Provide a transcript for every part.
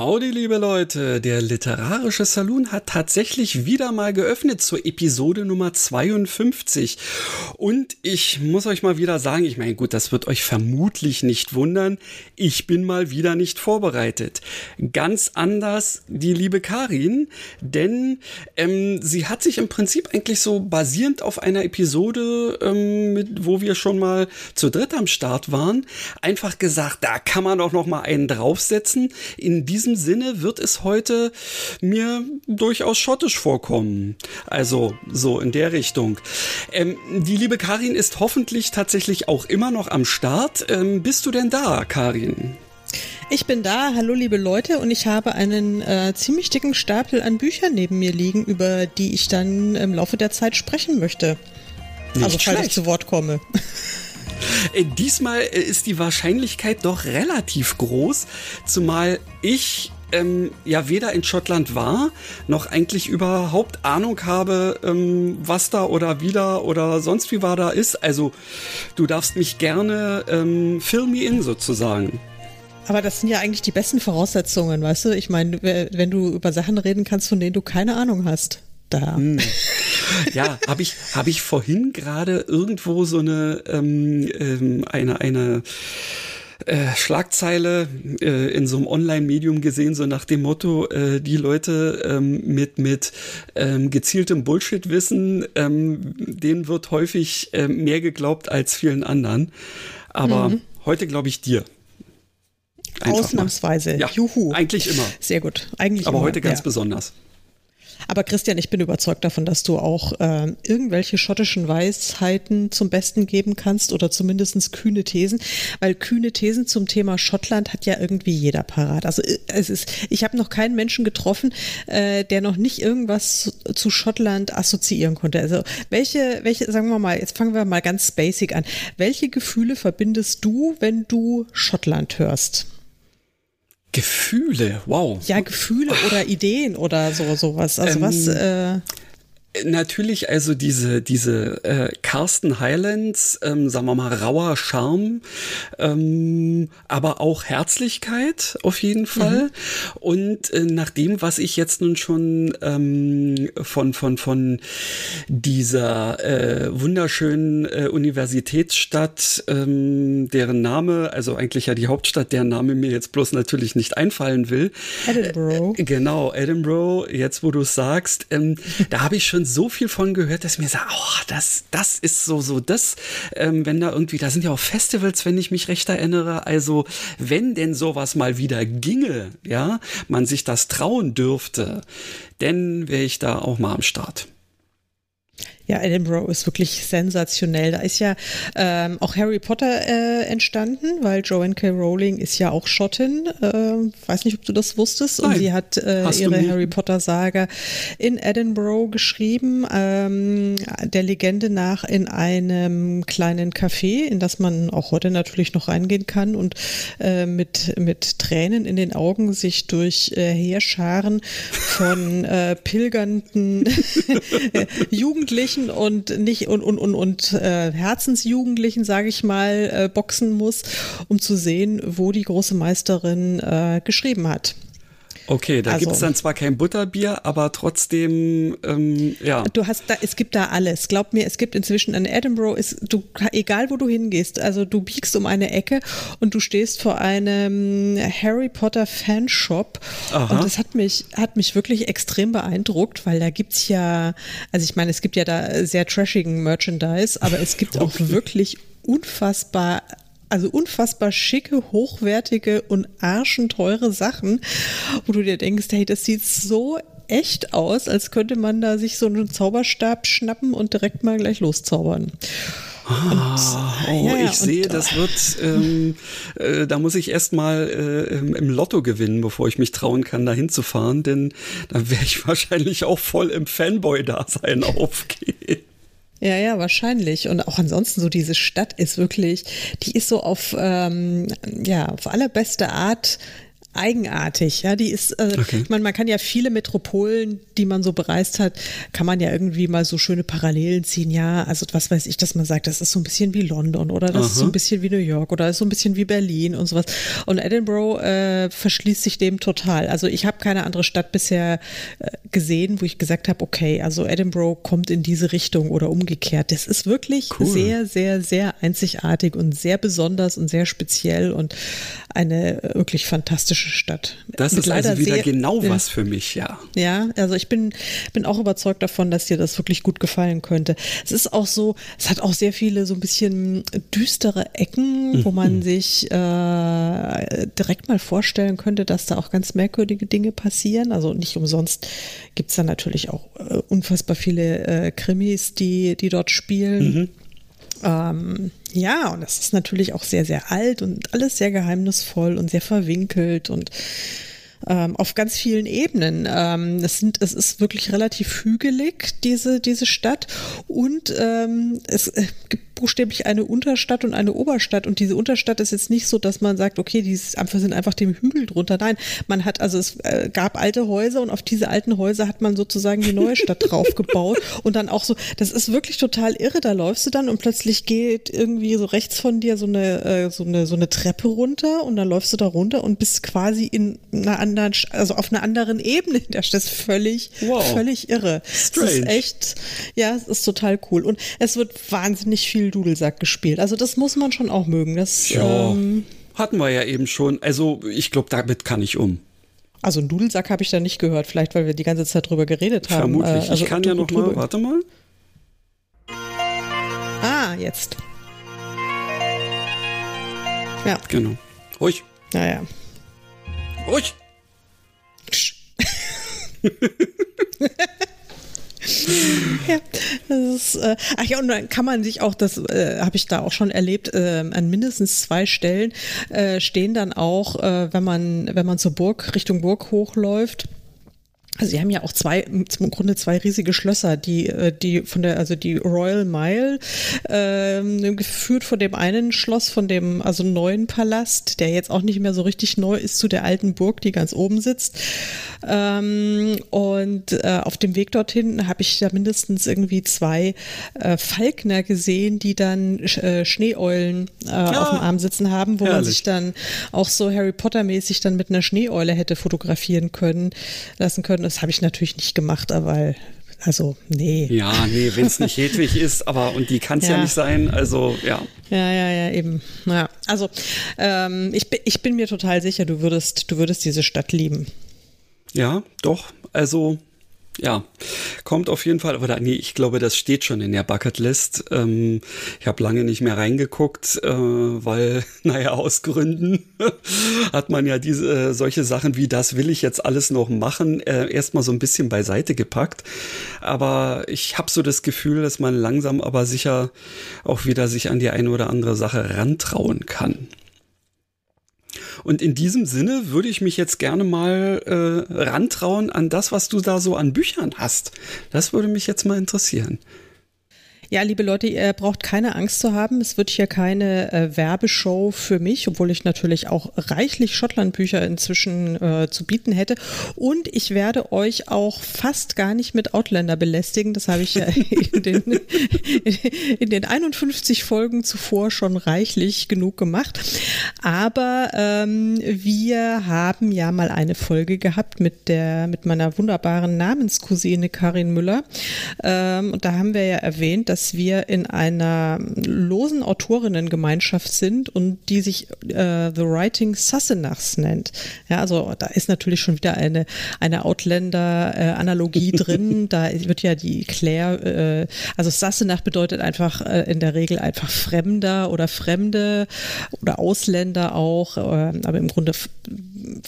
Howdy, liebe Leute. Der literarische Saloon hat tatsächlich wieder mal geöffnet zur Episode Nummer 52. Und ich muss euch mal wieder sagen, ich meine, gut, das wird euch vermutlich nicht wundern. Ich bin mal wieder nicht vorbereitet. Ganz anders die liebe Karin, denn ähm, sie hat sich im Prinzip eigentlich so basierend auf einer Episode, ähm, mit, wo wir schon mal zu dritt am Start waren, einfach gesagt, da kann man doch noch mal einen draufsetzen. In diesem diesem Sinne wird es heute mir durchaus schottisch vorkommen. Also so in der Richtung. Ähm, die liebe Karin ist hoffentlich tatsächlich auch immer noch am Start. Ähm, bist du denn da, Karin? Ich bin da, hallo liebe Leute, und ich habe einen äh, ziemlich dicken Stapel an Büchern neben mir liegen, über die ich dann im Laufe der Zeit sprechen möchte. Nicht also falls schlecht. ich zu Wort komme. Äh, diesmal äh, ist die Wahrscheinlichkeit doch relativ groß, zumal ich ähm, ja weder in Schottland war, noch eigentlich überhaupt Ahnung habe, ähm, was da oder wieder oder sonst wie war da ist. Also du darfst mich gerne ähm, fill me in sozusagen. Aber das sind ja eigentlich die besten Voraussetzungen, weißt du? Ich meine, wenn du über Sachen reden kannst, von denen du keine Ahnung hast. Da. Hm. Ja, habe ich, hab ich vorhin gerade irgendwo so eine, ähm, ähm, eine, eine äh, Schlagzeile äh, in so einem Online-Medium gesehen, so nach dem Motto, äh, die Leute ähm, mit, mit ähm, gezieltem Bullshit-Wissen, ähm, denen wird häufig äh, mehr geglaubt als vielen anderen. Aber mhm. heute glaube ich dir. Einfach Ausnahmsweise. Ja, Juhu. Eigentlich immer. Sehr gut. Eigentlich Aber immer, heute ganz ja. besonders. Aber Christian, ich bin überzeugt davon, dass du auch äh, irgendwelche schottischen Weisheiten zum Besten geben kannst oder zumindest kühne Thesen, weil kühne Thesen zum Thema Schottland hat ja irgendwie jeder parat. Also äh, es ist, ich habe noch keinen Menschen getroffen, äh, der noch nicht irgendwas zu, zu Schottland assoziieren konnte. Also welche, welche, sagen wir mal, jetzt fangen wir mal ganz basic an. Welche Gefühle verbindest du, wenn du Schottland hörst? Gefühle, wow. Ja, Gefühle oder Ideen oder so sowas. Also ähm, was? Äh Natürlich also diese diese äh, Carsten Highlands, ähm, sagen wir mal rauer Charme, ähm, aber auch Herzlichkeit auf jeden Fall. Mhm. Und äh, nach dem, was ich jetzt nun schon ähm, von von von dieser äh, wunderschönen äh, Universitätsstadt, ähm, deren Name, also eigentlich ja die Hauptstadt, deren Name mir jetzt bloß natürlich nicht einfallen will. Edinburgh. Äh, genau, Edinburgh. Jetzt, wo du es sagst, ähm, da habe ich schon schon so viel von gehört, dass mir sagt, oh, das, das ist so, so das, ähm, wenn da irgendwie, da sind ja auch Festivals, wenn ich mich recht erinnere. Also, wenn denn sowas mal wieder ginge, ja, man sich das trauen dürfte, dann wäre ich da auch mal am Start. Ja, Edinburgh ist wirklich sensationell. Da ist ja ähm, auch Harry Potter äh, entstanden, weil Joanne K. Rowling ist ja auch Schottin. Äh, weiß nicht, ob du das wusstest. Nein. Und sie hat äh, ihre Harry Potter Saga in Edinburgh geschrieben, ähm, der Legende nach in einem kleinen Café, in das man auch heute natürlich noch reingehen kann und äh, mit, mit Tränen in den Augen sich durch äh, Heerscharen von äh, pilgernden Jugendlichen Jugendlichen und nicht und und und, und äh, Herzensjugendlichen, sage ich mal, äh, boxen muss, um zu sehen, wo die große Meisterin äh, geschrieben hat. Okay, da also, gibt es dann zwar kein Butterbier, aber trotzdem, ähm, ja. Du hast da, es gibt da alles. Glaub mir, es gibt inzwischen in Edinburgh, ist, du, egal wo du hingehst, also du biegst um eine Ecke und du stehst vor einem Harry Potter Fanshop. Aha. Und das hat mich, hat mich wirklich extrem beeindruckt, weil da gibt's ja, also ich meine, es gibt ja da sehr trashigen Merchandise, aber es gibt auch wirklich unfassbar also unfassbar schicke, hochwertige und arschenteure Sachen, wo du dir denkst, hey, das sieht so echt aus, als könnte man da sich so einen Zauberstab schnappen und direkt mal gleich loszaubern. Ah, oh, ja, ich sehe, das wird, ähm, äh, da muss ich erstmal äh, im Lotto gewinnen, bevor ich mich trauen kann, da hinzufahren, denn dann wäre ich wahrscheinlich auch voll im Fanboy-Dasein aufgehen. Ja, ja, wahrscheinlich. Und auch ansonsten so diese Stadt ist wirklich, die ist so auf, ähm, ja, auf allerbeste Art eigenartig. Ja, die ist, äh, okay. ich meine, man kann ja viele Metropolen, die man so bereist hat, kann man ja irgendwie mal so schöne Parallelen ziehen. Ja, also was weiß ich, dass man sagt, das ist so ein bisschen wie London oder das Aha. ist so ein bisschen wie New York oder das ist so ein bisschen wie Berlin und sowas. Und Edinburgh äh, verschließt sich dem total. Also ich habe keine andere Stadt bisher äh, gesehen, wo ich gesagt habe, okay, also Edinburgh kommt in diese Richtung oder umgekehrt. Das ist wirklich cool. sehr, sehr, sehr einzigartig und sehr besonders und sehr speziell und eine wirklich fantastische Stadt. Das Mit ist also wieder sehr, genau was für mich, ja. Ja, also ich bin, bin auch überzeugt davon, dass dir das wirklich gut gefallen könnte. Es ist auch so, es hat auch sehr viele so ein bisschen düstere Ecken, mhm. wo man sich äh, direkt mal vorstellen könnte, dass da auch ganz merkwürdige Dinge passieren. Also nicht umsonst gibt es da natürlich auch äh, unfassbar viele äh, Krimis, die, die dort spielen. Mhm. Ähm, ja, und das ist natürlich auch sehr, sehr alt und alles sehr geheimnisvoll und sehr verwinkelt und ähm, auf ganz vielen Ebenen. Ähm, es, sind, es ist wirklich relativ hügelig, diese, diese Stadt. Und ähm, es äh, gibt buchstäblich eine Unterstadt und eine Oberstadt. Und diese Unterstadt ist jetzt nicht so, dass man sagt, okay, die sind einfach dem Hügel drunter. Nein, man hat, also es äh, gab alte Häuser und auf diese alten Häuser hat man sozusagen die neue Stadt draufgebaut. Und dann auch so, das ist wirklich total irre. Da läufst du dann und plötzlich geht irgendwie so rechts von dir so eine, äh, so eine, so eine Treppe runter und dann läufst du da runter und bist quasi in einer anderen, also auf einer anderen Ebene. Das ist völlig, wow. völlig irre. Strange. Es ist echt, ja, es ist total cool. Und es wird wahnsinnig viel Dudelsack gespielt. Also das muss man schon auch mögen. Das, ja, ähm, hatten wir ja eben schon. Also ich glaube, damit kann ich um. Also einen Dudelsack habe ich da nicht gehört, vielleicht weil wir die ganze Zeit drüber geredet haben. Vermutlich. Äh, also ich kann ja noch mal, warte mal. Ah, jetzt. Ja. Genau. Ruhig. Naja. Ruhig. ja, das ist, äh, ach ja, und dann kann man sich auch, das äh, habe ich da auch schon erlebt, äh, an mindestens zwei Stellen äh, stehen dann auch, äh, wenn man, wenn man zur Burg, Richtung Burg hochläuft, also sie haben ja auch zwei, im Grunde zwei riesige Schlösser, die, äh, die von der, also die Royal Mile, ähm, geführt von dem einen Schloss, von dem, also neuen Palast, der jetzt auch nicht mehr so richtig neu ist, zu der alten Burg, die ganz oben sitzt. Ähm, und äh, auf dem Weg dorthin habe ich da mindestens irgendwie zwei äh, Falkner gesehen, die dann äh, Schneeeulen äh, ja, auf dem Arm sitzen haben, wo herrlich. man sich dann auch so Harry Potter mäßig dann mit einer Schneeeule hätte fotografieren können, lassen können das habe ich natürlich nicht gemacht, aber also, nee. Ja, nee, wenn es nicht Hedwig ist, aber und die kann es ja. ja. nicht sein, also ja. Ja, ja, ja, eben. Ja, also ähm, ich, ich bin mir total sicher, du würdest, du würdest diese Stadt lieben. Ja, doch. Also ja, kommt auf jeden Fall. Oder nee, ich glaube, das steht schon in der Bucketlist. Ähm, ich habe lange nicht mehr reingeguckt, äh, weil, naja, aus Gründen hat man ja diese äh, solche Sachen wie das will ich jetzt alles noch machen, äh, erstmal so ein bisschen beiseite gepackt. Aber ich habe so das Gefühl, dass man langsam aber sicher auch wieder sich an die eine oder andere Sache rantrauen kann. Und in diesem Sinne würde ich mich jetzt gerne mal äh, rantrauen an das, was du da so an Büchern hast. Das würde mich jetzt mal interessieren. Ja, liebe Leute, ihr braucht keine Angst zu haben. Es wird hier keine äh, Werbeshow für mich, obwohl ich natürlich auch reichlich Schottland-Bücher inzwischen äh, zu bieten hätte. Und ich werde euch auch fast gar nicht mit Outlander belästigen. Das habe ich ja in den, in den 51 Folgen zuvor schon reichlich genug gemacht. Aber ähm, wir haben ja mal eine Folge gehabt mit der mit meiner wunderbaren Namenscousine Karin Müller. Ähm, und da haben wir ja erwähnt, dass dass wir in einer losen Autorinnengemeinschaft sind und die sich äh, The Writing Sassenachs nennt. Ja, also da ist natürlich schon wieder eine, eine Outlander-Analogie äh, drin. Da wird ja die Claire, äh, also Sassenach bedeutet einfach äh, in der Regel einfach Fremder oder Fremde oder Ausländer auch, äh, aber im Grunde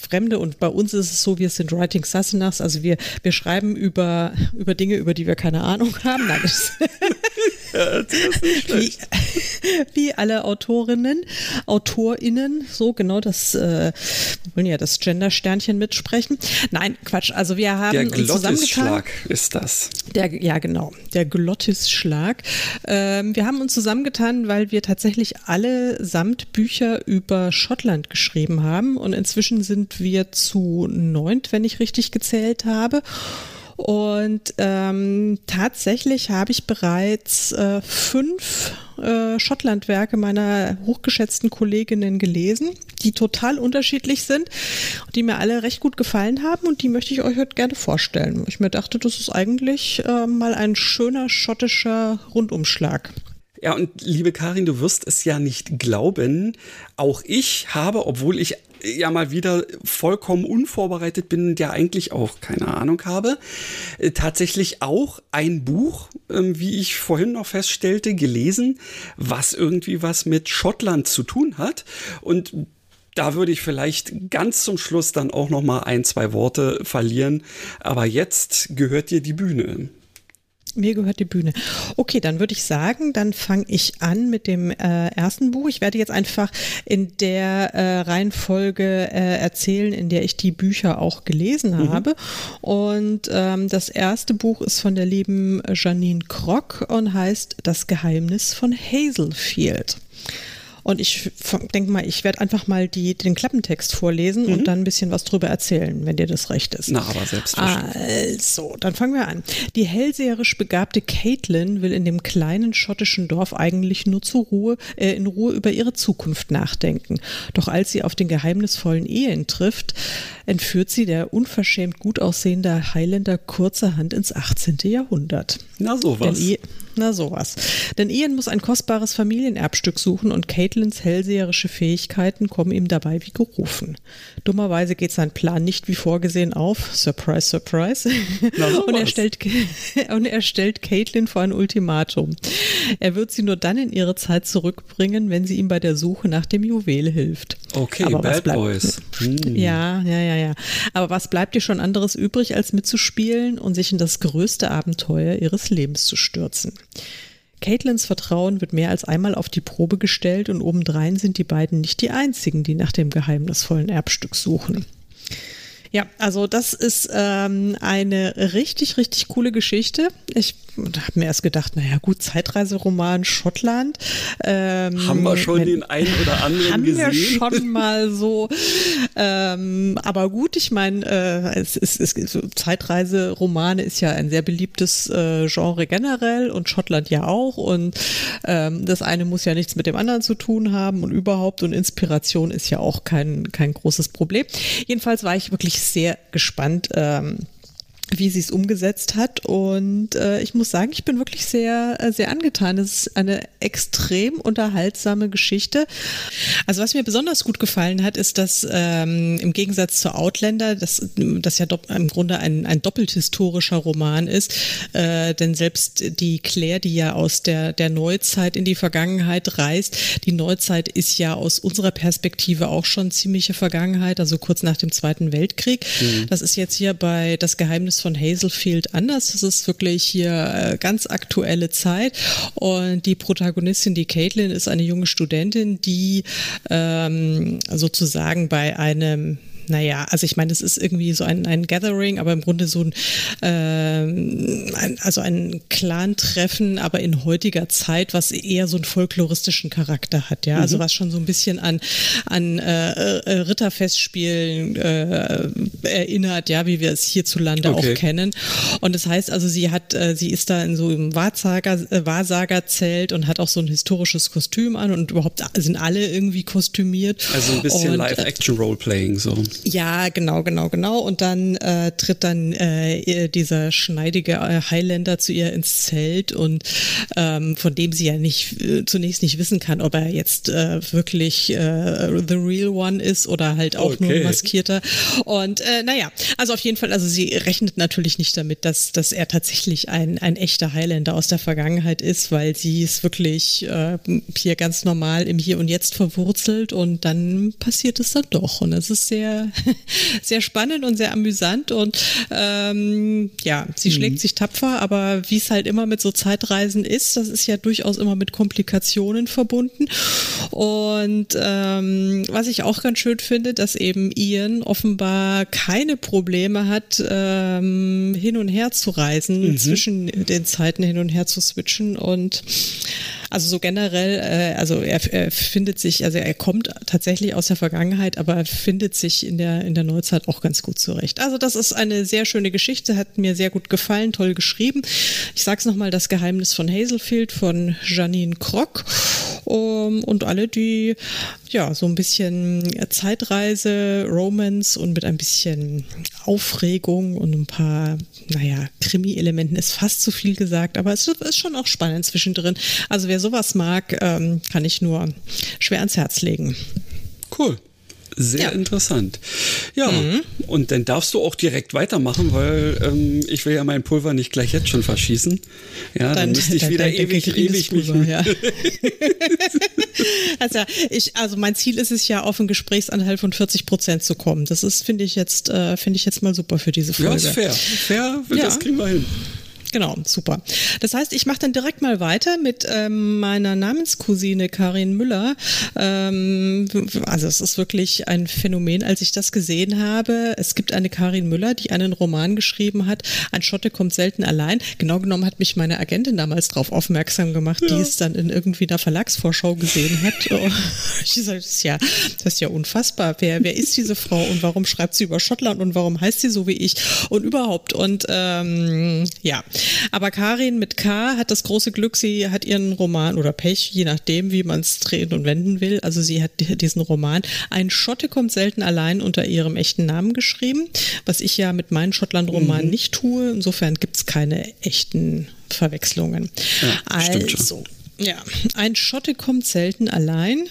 Fremde und bei uns ist es so, wir sind Writing Sassenachs, also wir, wir schreiben über, über Dinge, über die wir keine Ahnung haben. Nein, ja, schlecht. wie alle Autorinnen, AutorInnen, so genau das, äh, wollen ja das Gender-Sternchen mitsprechen. Nein, Quatsch, also wir haben Der uns zusammengetan. Glottisschlag ist das. Der, ja, genau, der Glottisschlag. Ähm, wir haben uns zusammengetan, weil wir tatsächlich alle samt Bücher über Schottland geschrieben haben und inzwischen sind wir zu neunt, wenn ich richtig gezählt habe. Und ähm, tatsächlich habe ich bereits äh, fünf äh, Schottlandwerke meiner hochgeschätzten Kolleginnen gelesen, die total unterschiedlich sind, die mir alle recht gut gefallen haben und die möchte ich euch heute gerne vorstellen. Ich mir dachte, das ist eigentlich äh, mal ein schöner schottischer Rundumschlag. Ja, und liebe Karin, du wirst es ja nicht glauben. Auch ich habe, obwohl ich ja mal wieder vollkommen unvorbereitet bin ja eigentlich auch keine Ahnung habe, äh, tatsächlich auch ein Buch, ähm, wie ich vorhin noch feststellte, gelesen, was irgendwie was mit Schottland zu tun hat. Und da würde ich vielleicht ganz zum Schluss dann auch noch mal ein, zwei Worte verlieren. Aber jetzt gehört dir die Bühne. Mir gehört die Bühne. Okay, dann würde ich sagen, dann fange ich an mit dem äh, ersten Buch. Ich werde jetzt einfach in der äh, Reihenfolge äh, erzählen, in der ich die Bücher auch gelesen Mhm. habe. Und ähm, das erste Buch ist von der lieben Janine Krock und heißt Das Geheimnis von Hazelfield. Und ich denke mal, ich werde einfach mal die, den Klappentext vorlesen Mhm. und dann ein bisschen was drüber erzählen, wenn dir das recht ist. Na, aber selbstverständlich. Also, dann fangen wir an. Die hellseherisch begabte Caitlin will in dem kleinen schottischen Dorf eigentlich nur zur Ruhe, äh, in Ruhe über ihre Zukunft nachdenken. Doch als sie auf den geheimnisvollen Ehen trifft, entführt sie der unverschämt gut aussehende Highlander kurzerhand ins 18. Jahrhundert. Na sowas. Denn na sowas. Denn Ian muss ein kostbares Familienerbstück suchen und Caitlins hellseherische Fähigkeiten kommen ihm dabei wie gerufen. Dummerweise geht sein Plan nicht wie vorgesehen auf. Surprise, surprise. Und, er stellt, und er stellt Caitlin vor ein Ultimatum. Er wird sie nur dann in ihre Zeit zurückbringen, wenn sie ihm bei der Suche nach dem Juwel hilft. Okay, Aber Bad bleibt- Boys. Hm. Ja, ja, ja, ja. Aber was bleibt ihr schon anderes übrig, als mitzuspielen und sich in das größte Abenteuer ihres Lebens zu stürzen? Caitlins Vertrauen wird mehr als einmal auf die Probe gestellt und obendrein sind die beiden nicht die einzigen, die nach dem geheimnisvollen Erbstück suchen. Ja, also das ist ähm, eine richtig, richtig coole Geschichte. Ich habe mir erst gedacht, naja gut, Zeitreiseroman Schottland. Ähm, Haben wir schon wenn- den einen oder anderen haben gesehen? wir schon mal so. Ähm, aber gut, ich meine, äh, es ist, es so Zeitreiseromane ist ja ein sehr beliebtes äh, Genre generell und Schottland ja auch. Und ähm, das eine muss ja nichts mit dem anderen zu tun haben und überhaupt. Und Inspiration ist ja auch kein, kein großes Problem. Jedenfalls war ich wirklich sehr gespannt. Ähm, wie sie es umgesetzt hat. Und äh, ich muss sagen, ich bin wirklich sehr, äh, sehr angetan. Es ist eine extrem unterhaltsame Geschichte. Also was mir besonders gut gefallen hat, ist, dass ähm, im Gegensatz zu Outlander, das, das ja im Grunde ein, ein doppelt historischer Roman ist, äh, denn selbst die Claire, die ja aus der, der Neuzeit in die Vergangenheit reist, die Neuzeit ist ja aus unserer Perspektive auch schon ziemliche Vergangenheit, also kurz nach dem Zweiten Weltkrieg. Das ist jetzt hier bei Das Geheimnis von Hazelfield anders. Das ist wirklich hier äh, ganz aktuelle Zeit. Und die Protagonistin, die Caitlin, ist eine junge Studentin, die ähm, sozusagen bei einem naja, also ich meine, das ist irgendwie so ein, ein Gathering, aber im Grunde so ein, ähm, ein also ein Clan-Treffen, aber in heutiger Zeit, was eher so einen folkloristischen Charakter hat, ja, also was schon so ein bisschen an, an äh, äh, Ritterfestspielen äh, erinnert, ja, wie wir es hierzulande Okay. auch kennen. Und das heißt also, sie hat, äh, sie ist da in so im Wahrsager, äh, Wahrsagerzelt und hat auch so ein historisches Kostüm an und überhaupt sind alle irgendwie kostümiert. Also ein bisschen äh, Live-Action-Roleplaying so. Ja, genau, genau, genau. Und dann äh, tritt dann äh, dieser schneidige äh, Highlander zu ihr ins Zelt und ähm, von dem sie ja nicht äh, zunächst nicht wissen kann, ob er jetzt äh, wirklich äh, the real one ist oder halt auch nur Okay. ein maskierter. Und äh, naja, also auf jeden Fall, also sie rechnet natürlich nicht damit, dass, dass er tatsächlich ein, ein echter Highlander aus der Vergangenheit ist, weil sie ist wirklich äh, hier ganz normal im Hier und Jetzt verwurzelt und dann passiert es dann doch. Und es ist sehr, sehr, sehr spannend und sehr amüsant und ähm, ja, sie mhm. schlägt sich tapfer, aber wie es halt immer mit so Zeitreisen ist, das ist ja durchaus immer mit Komplikationen verbunden. Und ähm, was ich auch ganz schön finde, dass eben Ian offenbar keine Probleme hat, ähm, hin und her zu reisen, mhm. zwischen den Zeiten hin und her zu switchen und also so generell, äh, also er, er findet sich, also er kommt tatsächlich aus der Vergangenheit, aber findet sich in der, in der Neuzeit auch ganz gut zurecht. Also das ist eine sehr schöne Geschichte, hat mir sehr gut gefallen, toll geschrieben. Ich sag's nochmal, das Geheimnis von Hazelfield von Janine Krock. Um, und alle, die ja so ein bisschen Zeitreise, Romance und mit ein bisschen Aufregung und ein paar, naja, Krimi-Elementen ist fast zu viel gesagt, aber es ist schon auch spannend zwischendrin. Also wer sowas mag, ähm, kann ich nur schwer ans Herz legen. Cool. Sehr ja. interessant. Ja, mhm. und dann darfst du auch direkt weitermachen, weil ähm, ich will ja mein Pulver nicht gleich jetzt schon verschießen. Ja, dann, dann müsste ich dann, wieder dann ewig, ewig Pulver, mich. Ja. also, ich, also mein Ziel ist es ja, auf einen Gesprächsanteil von 40 Prozent zu kommen. Das ist, finde ich jetzt, äh, finde ich jetzt mal super für diese Folge. Ja, ist fair. Fair, ja. das kriegen wir hin. Genau, super. Das heißt, ich mache dann direkt mal weiter mit ähm, meiner Namenscousine Karin Müller. Ähm, also es ist wirklich ein Phänomen, als ich das gesehen habe. Es gibt eine Karin Müller, die einen Roman geschrieben hat. Ein Schotte kommt selten allein. Genau genommen hat mich meine Agentin damals darauf aufmerksam gemacht, ja. die es dann in irgendwie einer Verlagsvorschau gesehen hat. Oh, ich sage, ja, das ist ja unfassbar. Wer, wer ist diese Frau und warum schreibt sie über Schottland und warum heißt sie so wie ich und überhaupt? Und ähm, ja, aber Karin mit K hat das große Glück, sie hat ihren Roman oder Pech, je nachdem, wie man es drehen und wenden will. Also sie hat diesen Roman Ein Schotte kommt selten allein unter ihrem echten Namen geschrieben, was ich ja mit meinen Schottland-Romanen mhm. nicht tue. Insofern gibt es keine echten Verwechslungen. Ja, also. Ja, ein Schotte kommt selten allein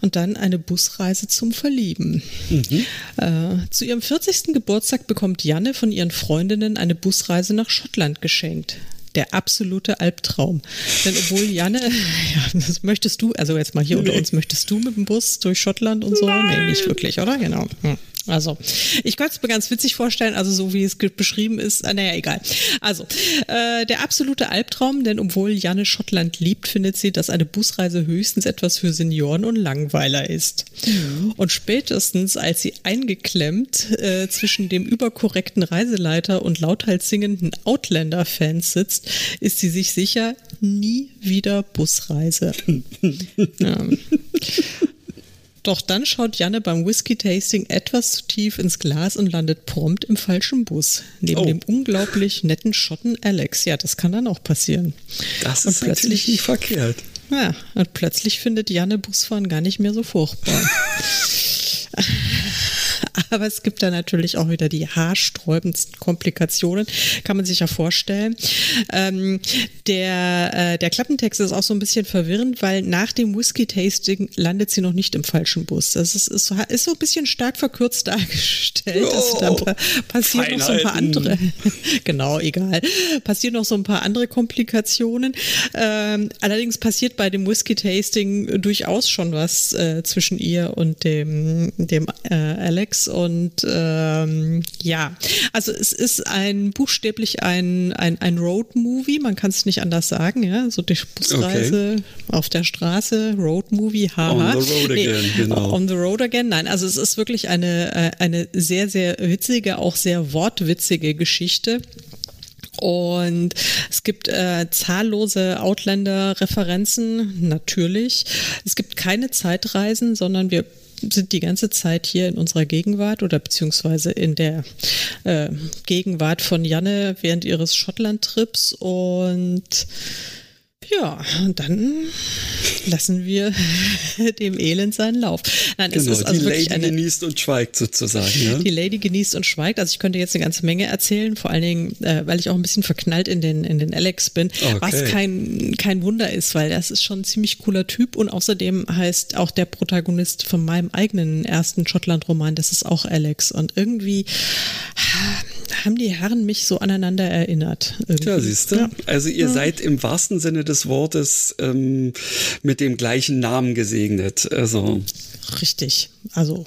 und dann eine Busreise zum Verlieben. Mhm. Äh, zu ihrem 40. Geburtstag bekommt Janne von ihren Freundinnen eine Busreise nach Schottland geschenkt der absolute Albtraum. Denn obwohl Janne, ja, möchtest du, also jetzt mal hier unter uns, möchtest du mit dem Bus durch Schottland und so? Nein. Nee, nicht wirklich, oder? Genau. Hm. Also, ich könnte es mir ganz witzig vorstellen, also so wie es beschrieben ist, äh, naja, egal. Also, äh, der absolute Albtraum, denn obwohl Janne Schottland liebt, findet sie, dass eine Busreise höchstens etwas für Senioren und Langweiler ist. Mhm. Und spätestens, als sie eingeklemmt äh, zwischen dem überkorrekten Reiseleiter und lauthals singenden Outlander-Fans sitzt, ist sie sich sicher, nie wieder Busreise. ja. Doch dann schaut Janne beim Whisky-Tasting etwas zu tief ins Glas und landet prompt im falschen Bus. Neben oh. dem unglaublich netten Schotten Alex. Ja, das kann dann auch passieren. Das ist plötzlich nicht verkehrt. Ja, und plötzlich findet Janne Busfahren gar nicht mehr so furchtbar. Aber es gibt da natürlich auch wieder die haarsträubendsten Komplikationen, kann man sich ja vorstellen. Ähm, der, äh, der Klappentext ist auch so ein bisschen verwirrend, weil nach dem Whisky-Tasting landet sie noch nicht im falschen Bus. Das ist, ist, so, ist so ein bisschen stark verkürzt dargestellt. Oh, da passieren Feinheiten. noch so ein paar andere. genau, egal. Passieren noch so ein paar andere Komplikationen. Ähm, allerdings passiert bei dem Whisky-Tasting durchaus schon was äh, zwischen ihr und dem, dem äh, Alex und ähm, ja, also es ist ein buchstäblich ein, ein, ein Road-Movie, man kann es nicht anders sagen, ja, so die Busreise okay. auf der Straße, Road-Movie, haha. On the road nee, again, genau. On the road again, nein, also es ist wirklich eine, äh, eine sehr, sehr witzige, auch sehr wortwitzige Geschichte. Und es gibt äh, zahllose Outlander-Referenzen, natürlich. Es gibt keine Zeitreisen, sondern wir sind die ganze Zeit hier in unserer Gegenwart oder beziehungsweise in der äh, Gegenwart von Janne während ihres Schottland-Trips und ja, und dann lassen wir dem Elend seinen Lauf. Nein, genau, es ist also die Lady eine, genießt und schweigt sozusagen. Ja? Die Lady genießt und schweigt. Also ich könnte jetzt eine ganze Menge erzählen, vor allen Dingen, äh, weil ich auch ein bisschen verknallt in den, in den Alex bin, okay. was kein, kein Wunder ist, weil das ist schon ein ziemlich cooler Typ und außerdem heißt auch der Protagonist von meinem eigenen ersten Schottland-Roman, das ist auch Alex und irgendwie haben die Herren mich so aneinander erinnert. Irgendwie. Ja, siehst du. Ja. Also ihr ja. seid im wahrsten Sinne des Wortes ähm, mit dem gleichen Namen gesegnet. Also. Richtig. Also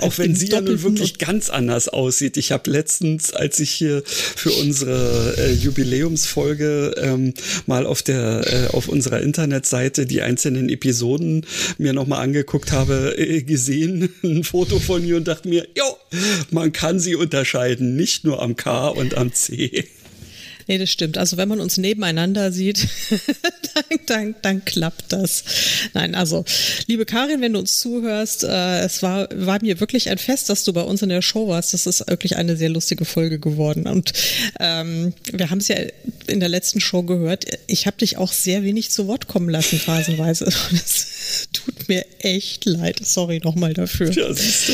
auch wenn sie ja nun wirklich ganz anders aussieht. Ich habe letztens, als ich hier für unsere äh, Jubiläumsfolge ähm, mal auf der äh, auf unserer Internetseite die einzelnen Episoden mir nochmal angeguckt habe, äh, gesehen ein Foto von ihr und dachte mir, jo, man kann sie unterscheiden, nicht nur am K und am C. Nee, das stimmt. Also wenn man uns nebeneinander sieht, dann, dann, dann, klappt das. Nein, also liebe Karin, wenn du uns zuhörst, äh, es war, war mir wirklich ein Fest, dass du bei uns in der Show warst. Das ist wirklich eine sehr lustige Folge geworden. Und ähm, wir haben es ja in der letzten Show gehört. Ich habe dich auch sehr wenig zu Wort kommen lassen, phasenweise. Das tut mir echt leid. Sorry nochmal dafür. Ja, siehst du.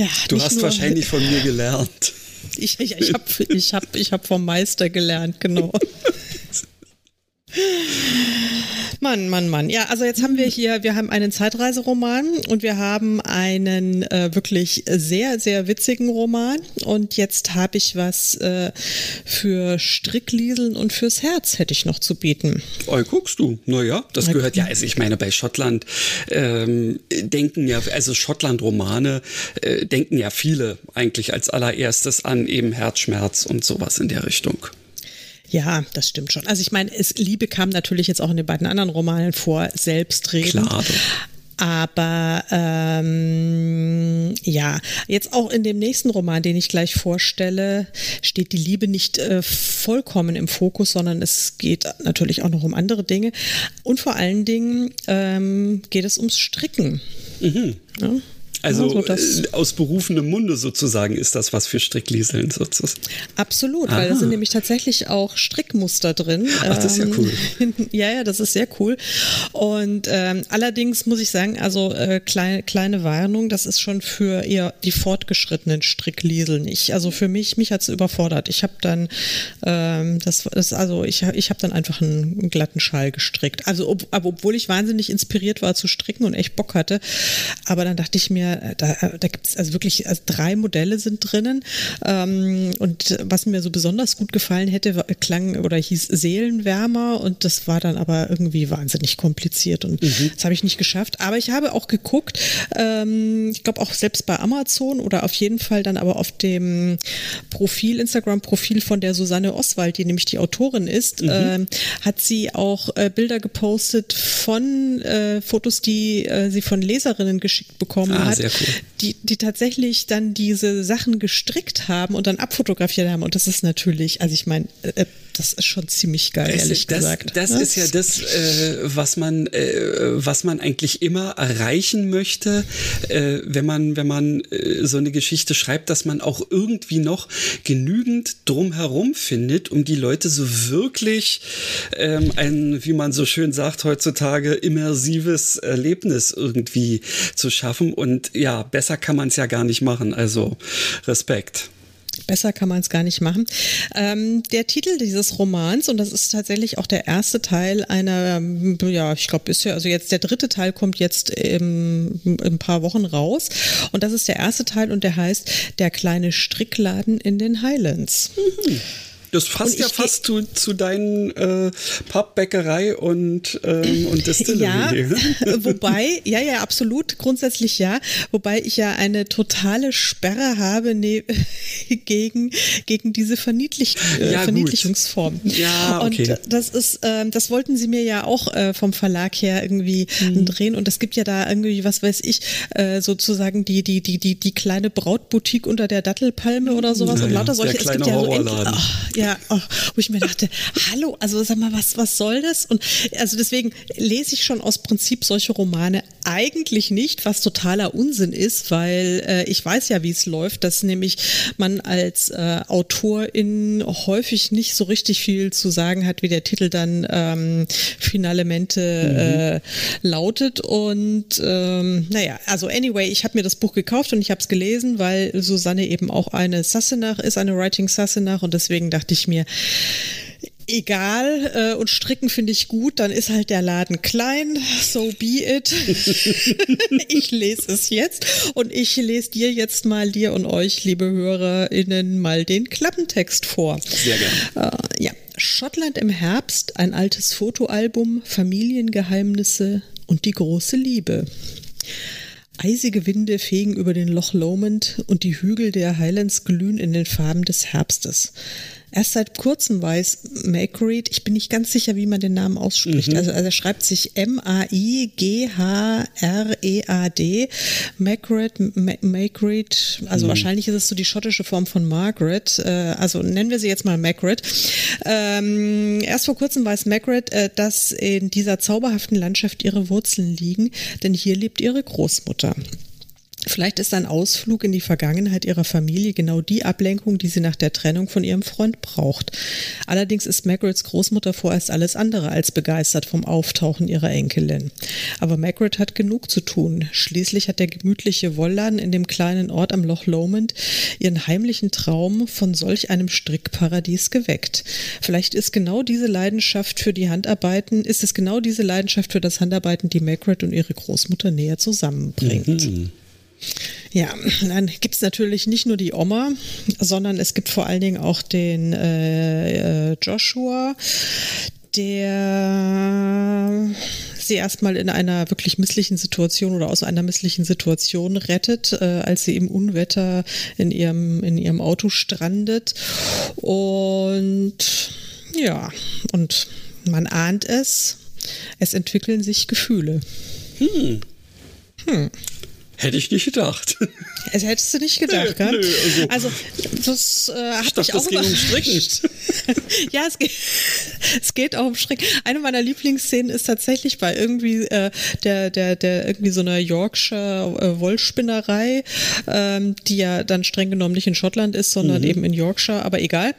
Ja, du hast wahrscheinlich von mir gelernt. Ich, ich, ich habe ich hab, ich hab vom Meister gelernt, genau. Mann, Mann, Mann. Ja, also jetzt haben wir hier, wir haben einen Zeitreiseroman und wir haben einen äh, wirklich sehr, sehr witzigen Roman. Und jetzt habe ich was äh, für Stricklieseln und fürs Herz hätte ich noch zu bieten. Oh, guckst du. Naja, das Na, gehört ja, also ich meine, bei Schottland ähm, denken ja, also Schottland-Romane äh, denken ja viele eigentlich als allererstes an eben Herzschmerz und sowas in der Richtung. Ja, das stimmt schon. Also ich meine, es, Liebe kam natürlich jetzt auch in den beiden anderen Romanen vor, selbstredend. Klar. Aber ähm, ja, jetzt auch in dem nächsten Roman, den ich gleich vorstelle, steht die Liebe nicht äh, vollkommen im Fokus, sondern es geht natürlich auch noch um andere Dinge. Und vor allen Dingen ähm, geht es ums Stricken. Mhm. Ja? Also so äh, aus berufenem Munde sozusagen ist das was für Stricklieseln sozusagen. Absolut, Aha. weil da sind nämlich tatsächlich auch Strickmuster drin. Ach, das ist ja cool. ja, ja, das ist sehr cool. Und ähm, allerdings muss ich sagen, also äh, kleine, kleine Warnung, das ist schon für eher die fortgeschrittenen Stricklieseln. Ich, also für mich, mich hat es überfordert. Ich habe dann, ähm, das, das, also ich, ich habe dann einfach einen, einen, glatten Schal gestrickt. Also ob, aber obwohl ich wahnsinnig inspiriert war zu stricken und echt Bock hatte, aber dann dachte ich mir, da, da gibt es also wirklich also drei Modelle sind drinnen. Ähm, und was mir so besonders gut gefallen hätte, klang oder hieß Seelenwärmer und das war dann aber irgendwie wahnsinnig kompliziert und mhm. das habe ich nicht geschafft. Aber ich habe auch geguckt, ähm, ich glaube auch selbst bei Amazon oder auf jeden Fall dann aber auf dem Profil, Instagram-Profil von der Susanne Oswald, die nämlich die Autorin ist, mhm. äh, hat sie auch äh, Bilder gepostet von äh, Fotos, die äh, sie von Leserinnen geschickt bekommen ah, hat cool. die, die tatsächlich dann diese Sachen gestrickt haben und dann abfotografiert haben. Und das ist natürlich, also ich meine, äh, das ist schon ziemlich geil, es, ehrlich das, gesagt. Das was? ist ja das, äh, was man, äh, was man eigentlich immer erreichen möchte, äh, wenn man, wenn man äh, so eine Geschichte schreibt, dass man auch irgendwie noch genügend drumherum findet, um die Leute so wirklich ähm, ein, wie man so schön sagt heutzutage, immersives Erlebnis irgendwie zu schaffen. Und ja, besser kann man es ja gar nicht machen. Also Respekt. Besser kann man es gar nicht machen. Ähm, der Titel dieses Romans, und das ist tatsächlich auch der erste Teil einer, ja, ich glaube, ist ja, also jetzt der dritte Teil kommt jetzt im, in ein paar Wochen raus. Und das ist der erste Teil und der heißt Der kleine Strickladen in den Highlands. Mhm. Das passt ja fast zu, zu deinen äh, Pappbäckerei und, ähm, und Distillery. Ja, wobei, ja, ja, absolut, grundsätzlich ja. Wobei ich ja eine totale Sperre habe ne, gegen, gegen diese Verniedlich äh, ja, Verniedlichungsform. Ja, okay. Und das ist, äh, das wollten sie mir ja auch äh, vom Verlag her irgendwie mhm. drehen. Und es gibt ja da irgendwie, was weiß ich, äh, sozusagen die, die, die, die, die kleine Brautboutique unter der Dattelpalme oder sowas. Naja, und lauter solche, es gibt ja so. Ja, oh, wo ich mir dachte, hallo, also sag mal, was, was soll das? Und also deswegen lese ich schon aus Prinzip solche Romane eigentlich nicht, was totaler Unsinn ist, weil äh, ich weiß ja, wie es läuft, dass nämlich man als äh, Autorin häufig nicht so richtig viel zu sagen hat, wie der Titel dann ähm, finalemente mhm. äh, lautet. Und ähm, naja, also anyway, ich habe mir das Buch gekauft und ich habe es gelesen, weil Susanne eben auch eine Sassenach ist, eine Writing Sassenach und deswegen dachte ich mir, egal äh, und stricken finde ich gut, dann ist halt der Laden klein, so be it. ich lese es jetzt und ich lese dir jetzt mal, dir und euch, liebe HörerInnen, mal den Klappentext vor. Sehr gerne. Äh, ja. Schottland im Herbst, ein altes Fotoalbum, Familiengeheimnisse und die große Liebe. Eisige Winde fegen über den Loch Lomond und die Hügel der Highlands glühen in den Farben des Herbstes. Erst seit kurzem weiß Macread, ich bin nicht ganz sicher, wie man den Namen ausspricht. Mhm. Also, also er schreibt sich M-A-I-G-H-R-E-A-D. Macread, Macread, also mhm. wahrscheinlich ist es so die schottische Form von Margaret. Äh, also nennen wir sie jetzt mal Macread. Ähm, erst vor kurzem weiß Macread, äh, dass in dieser zauberhaften Landschaft ihre Wurzeln liegen, denn hier lebt ihre Großmutter. Vielleicht ist ein Ausflug in die Vergangenheit ihrer Familie genau die Ablenkung, die sie nach der Trennung von ihrem Freund braucht. Allerdings ist Margarets Großmutter vorerst alles andere als begeistert vom Auftauchen ihrer Enkelin. Aber Margaret hat genug zu tun. Schließlich hat der gemütliche Wollladen in dem kleinen Ort am Loch Lomond ihren heimlichen Traum von solch einem Strickparadies geweckt. Vielleicht ist genau diese Leidenschaft für die Handarbeiten, ist es genau diese Leidenschaft für das Handarbeiten, die Margaret und ihre Großmutter näher zusammenbringt. Mhm. Ja, dann gibt es natürlich nicht nur die Oma, sondern es gibt vor allen Dingen auch den äh, äh Joshua, der sie erstmal in einer wirklich misslichen Situation oder aus einer misslichen Situation rettet, äh, als sie im Unwetter in ihrem, in ihrem Auto strandet. Und ja, und man ahnt es, es entwickeln sich Gefühle. Hm. Hm. Hätte ich nicht gedacht. Das hättest du nicht gedacht, gell? Nö, also, also das äh, hat ich dachte, mich auch das ging um Stricken. ja, es geht, es geht auch um Stricken. Eine meiner Lieblingsszenen ist tatsächlich bei irgendwie äh, der, der, der irgendwie so einer Yorkshire äh, Wollspinnerei, ähm, die ja dann streng genommen nicht in Schottland ist, sondern mhm. eben in Yorkshire, aber egal.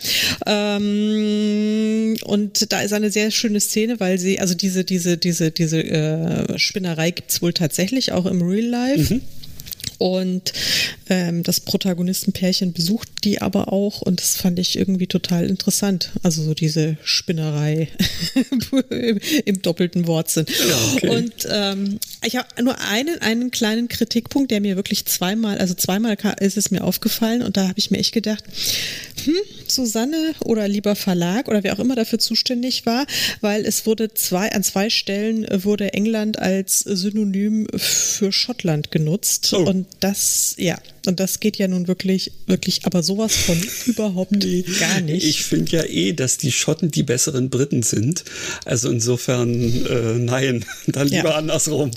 Ähm, und da ist eine sehr schöne Szene, weil sie, also diese, diese, diese, diese äh, Spinnerei gibt's wohl tatsächlich auch im Real Life. Mhm. Und ähm, das Protagonistenpärchen besucht die aber auch und das fand ich irgendwie total interessant. Also so diese Spinnerei im, im, doppelten Wortsinn. Ja, okay. Und ähm, ich habe nur einen, einen kleinen Kritikpunkt, der mir wirklich zweimal, also zweimal ist es mir aufgefallen und da habe ich mir echt gedacht, hm, Susanne oder lieber Verlag oder wer auch immer dafür zuständig war, weil es wurde zwei, an zwei Stellen wurde England als Synonym für Schottland genutzt. Oh. Und das, ja, und das geht ja nun wirklich, wirklich, aber sowas von überhaupt nee, gar nicht. Ich finde ja eh, dass die Schotten die besseren Briten sind. Also insofern, äh, nein, dann lieber ja. andersrum.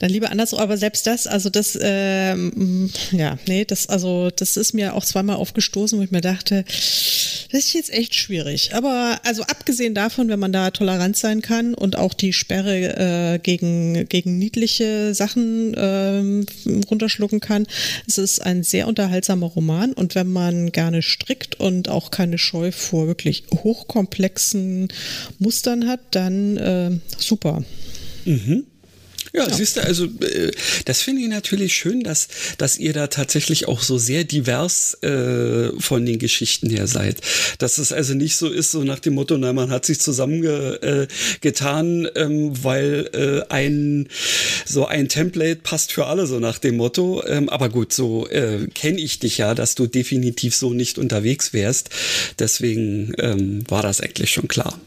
Dann lieber andersrum, aber selbst das, also das, ähm, ja, nee, das, also das ist mir auch zweimal aufgestoßen, wo ich mir dachte, das ist jetzt echt schwierig. Aber also abgesehen davon, wenn man da tolerant sein kann und auch die Sperre äh, gegen, gegen niedliche Sachen äh, runterschlucken kann, es ist ein sehr unterhaltsamer Roman und wenn man gerne strickt und auch keine Scheu vor wirklich hochkomplexen Mustern hat, dann äh, super. Mhm. Ja, ja. siehst du, also äh, das finde ich natürlich schön, dass, dass ihr da tatsächlich auch so sehr divers äh, von den Geschichten her seid. Dass es also nicht so ist, so nach dem Motto, na, man hat sich zusammengetan, äh, ähm, weil äh, ein so ein Template passt für alle, so nach dem Motto. Ähm, aber gut, so äh, kenne ich dich ja, dass du definitiv so nicht unterwegs wärst. Deswegen ähm, war das eigentlich schon klar.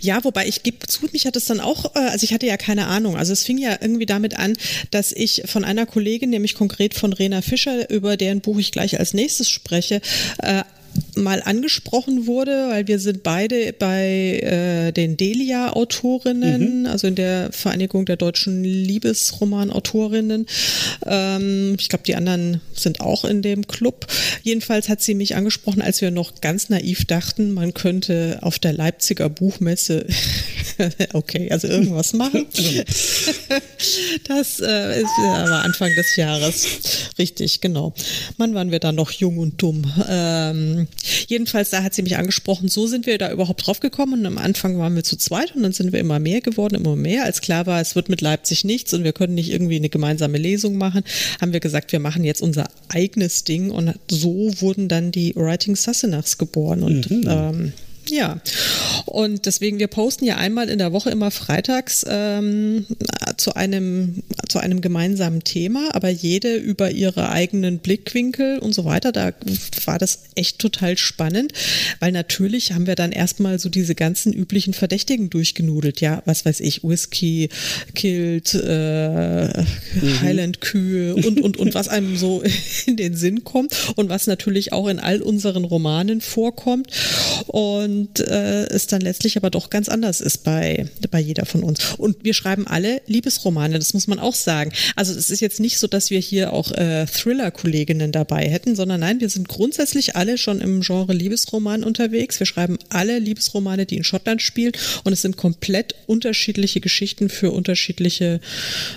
Ja, wobei ich gebe zu, mich hat es dann auch, äh, also ich hatte ja keine Ahnung. Also es fing ja irgendwie damit an, dass ich von einer Kollegin, nämlich konkret von Rena Fischer, über deren Buch ich gleich als nächstes spreche, äh, mal angesprochen wurde, weil wir sind beide bei äh, den Delia-Autorinnen, mhm. also in der Vereinigung der deutschen Liebesroman-Autorinnen. Ähm, ich glaube, die anderen sind auch in dem Club. Jedenfalls hat sie mich angesprochen, als wir noch ganz naiv dachten, man könnte auf der Leipziger Buchmesse, okay, also irgendwas machen. das äh, ist aber Anfang des Jahres. Richtig, genau. Mann, waren wir da noch jung und dumm. Ähm, jedenfalls, da hat sie mich angesprochen, so sind wir da überhaupt drauf gekommen. Und am Anfang waren wir zu zweit und dann sind wir immer mehr geworden, immer mehr. Als klar war, es wird mit Leipzig nichts und wir können nicht irgendwie eine gemeinsame Lesung machen, haben wir gesagt, wir machen jetzt unser eigenes Ding. Und so wurden dann die Writing Sassenachs geboren. Und mhm. ähm, ja, Und deswegen, wir posten ja einmal in der Woche immer freitags ähm, zu, einem, zu einem gemeinsamen Thema, aber jede über ihre eigenen Blickwinkel und so weiter. Da war das echt total spannend, weil natürlich haben wir dann erstmal so diese ganzen üblichen Verdächtigen durchgenudelt. Ja, was weiß ich, Whisky, Kilt, äh, mhm. Highland-Kühe und, und, und was einem so in den Sinn kommt und was natürlich auch in all unseren Romanen vorkommt und äh, es dann letztlich aber doch ganz anders ist bei, bei jeder von uns. Und wir schreiben alle Liebesromane, das muss man auch sagen. Also es ist jetzt nicht so, dass wir hier auch äh, Thriller-Kolleginnen dabei hätten, sondern nein, wir sind grundsätzlich alle schon im Genre Liebesroman unterwegs. Wir schreiben alle Liebesromane, die in Schottland spielen und es sind komplett unterschiedliche Geschichten für unterschiedliche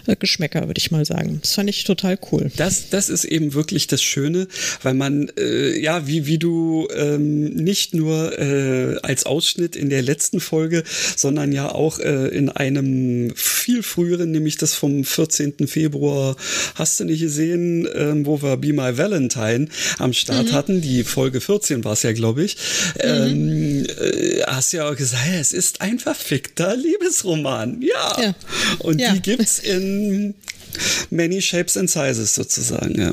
äh, Geschmäcker, würde ich mal sagen. Das fand ich total cool. Das, das ist eben wirklich das Schöne, weil man, äh, ja, wie, wie du ähm, nicht nur äh, als Ausschnitt in der letzten Folge, sondern ja auch äh, in einem viel früheren, nämlich das vom 14. Februar, hast du nicht gesehen, ähm, wo wir Be My Valentine am Start mhm. hatten, die Folge 14 war es ja, glaube ich, mhm. ähm, äh, hast ja auch gesagt, es ist ein verfickter Liebesroman. Ja. ja. Und ja. die gibt's in many shapes and sizes sozusagen. Ja.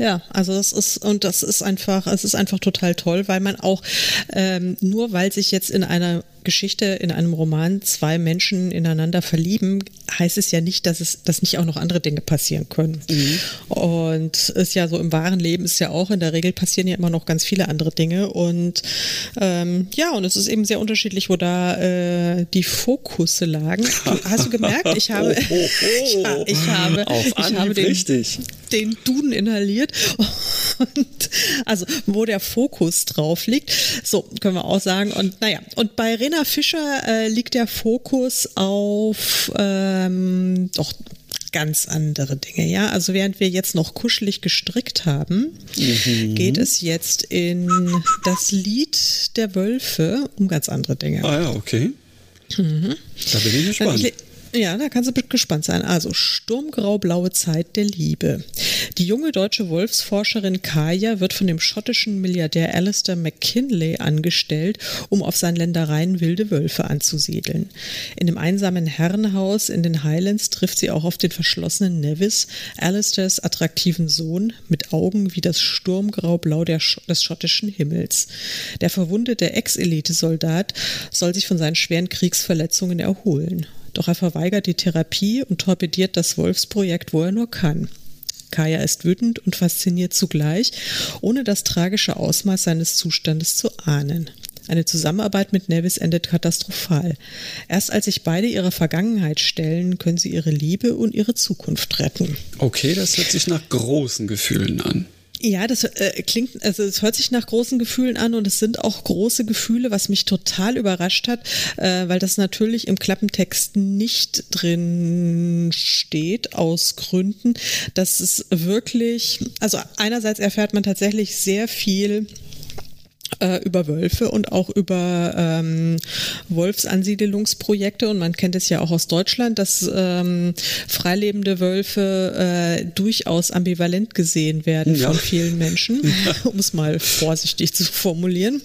Ja, also das ist und das ist einfach, es ist einfach total toll, weil man auch ähm, nur weil sich jetzt in einer Geschichte in einem Roman zwei Menschen ineinander verlieben, heißt es ja nicht, dass es, dass nicht auch noch andere Dinge passieren können. Mhm. Und ist ja so im wahren Leben ist ja auch in der Regel passieren ja immer noch ganz viele andere Dinge und ähm, ja und es ist eben sehr unterschiedlich, wo da äh, die Fokusse lagen. Hast du gemerkt? Ich habe, oh, oh, oh. ich, ich, habe, ich habe den, richtig. den Duden inhaliert und also wo der Fokus drauf liegt. So können wir auch sagen und naja und bei Ren Verena Fischer äh, liegt der Fokus auf ähm, doch ganz andere Dinge. Ja, also während wir jetzt noch kuschelig gestrickt haben, mhm. geht es jetzt in das Lied der Wölfe um ganz andere Dinge. Ah ja, okay. Mhm. Da bin ich gespannt. Ja, da kannst du gespannt sein. Also Sturmgrau-blaue Zeit der Liebe. Die junge deutsche Wolfsforscherin Kaya wird von dem schottischen Milliardär Alistair McKinley angestellt, um auf seinen Ländereien wilde Wölfe anzusiedeln. In dem einsamen Herrenhaus in den Highlands trifft sie auch auf den verschlossenen Nevis, Alistairs attraktiven Sohn, mit Augen wie das Sturmgrau-blau des schottischen Himmels. Der verwundete Ex-Elite-Soldat soll sich von seinen schweren Kriegsverletzungen erholen. Doch er verweigert die Therapie und torpediert das Wolfsprojekt, wo er nur kann. Kaya ist wütend und fasziniert zugleich, ohne das tragische Ausmaß seines Zustandes zu ahnen. Eine Zusammenarbeit mit Nevis endet katastrophal. Erst als sich beide ihrer Vergangenheit stellen, können sie ihre Liebe und ihre Zukunft retten. Okay, das hört sich nach großen Gefühlen an. Ja, das äh, klingt, also es hört sich nach großen Gefühlen an und es sind auch große Gefühle, was mich total überrascht hat, äh, weil das natürlich im Klappentext nicht drin steht aus Gründen, dass es wirklich, also einerseits erfährt man tatsächlich sehr viel äh, über Wölfe und auch über ähm, Wolfsansiedelungsprojekte. Und man kennt es ja auch aus Deutschland, dass ähm, freilebende Wölfe äh, durchaus ambivalent gesehen werden ja. von vielen Menschen, um es mal vorsichtig zu formulieren.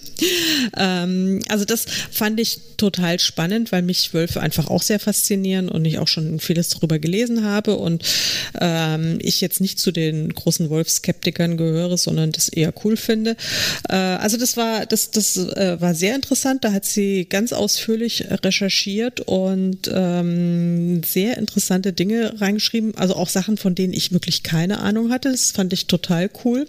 Ähm, also das fand ich total spannend, weil mich Wölfe einfach auch sehr faszinieren und ich auch schon vieles darüber gelesen habe und ähm, ich jetzt nicht zu den großen Wolfskeptikern gehöre, sondern das eher cool finde. Äh, also das war, das, das äh, war sehr interessant. Da hat sie ganz ausführlich recherchiert und ähm, sehr interessante Dinge reingeschrieben. Also auch Sachen, von denen ich wirklich keine Ahnung hatte. Das fand ich total cool.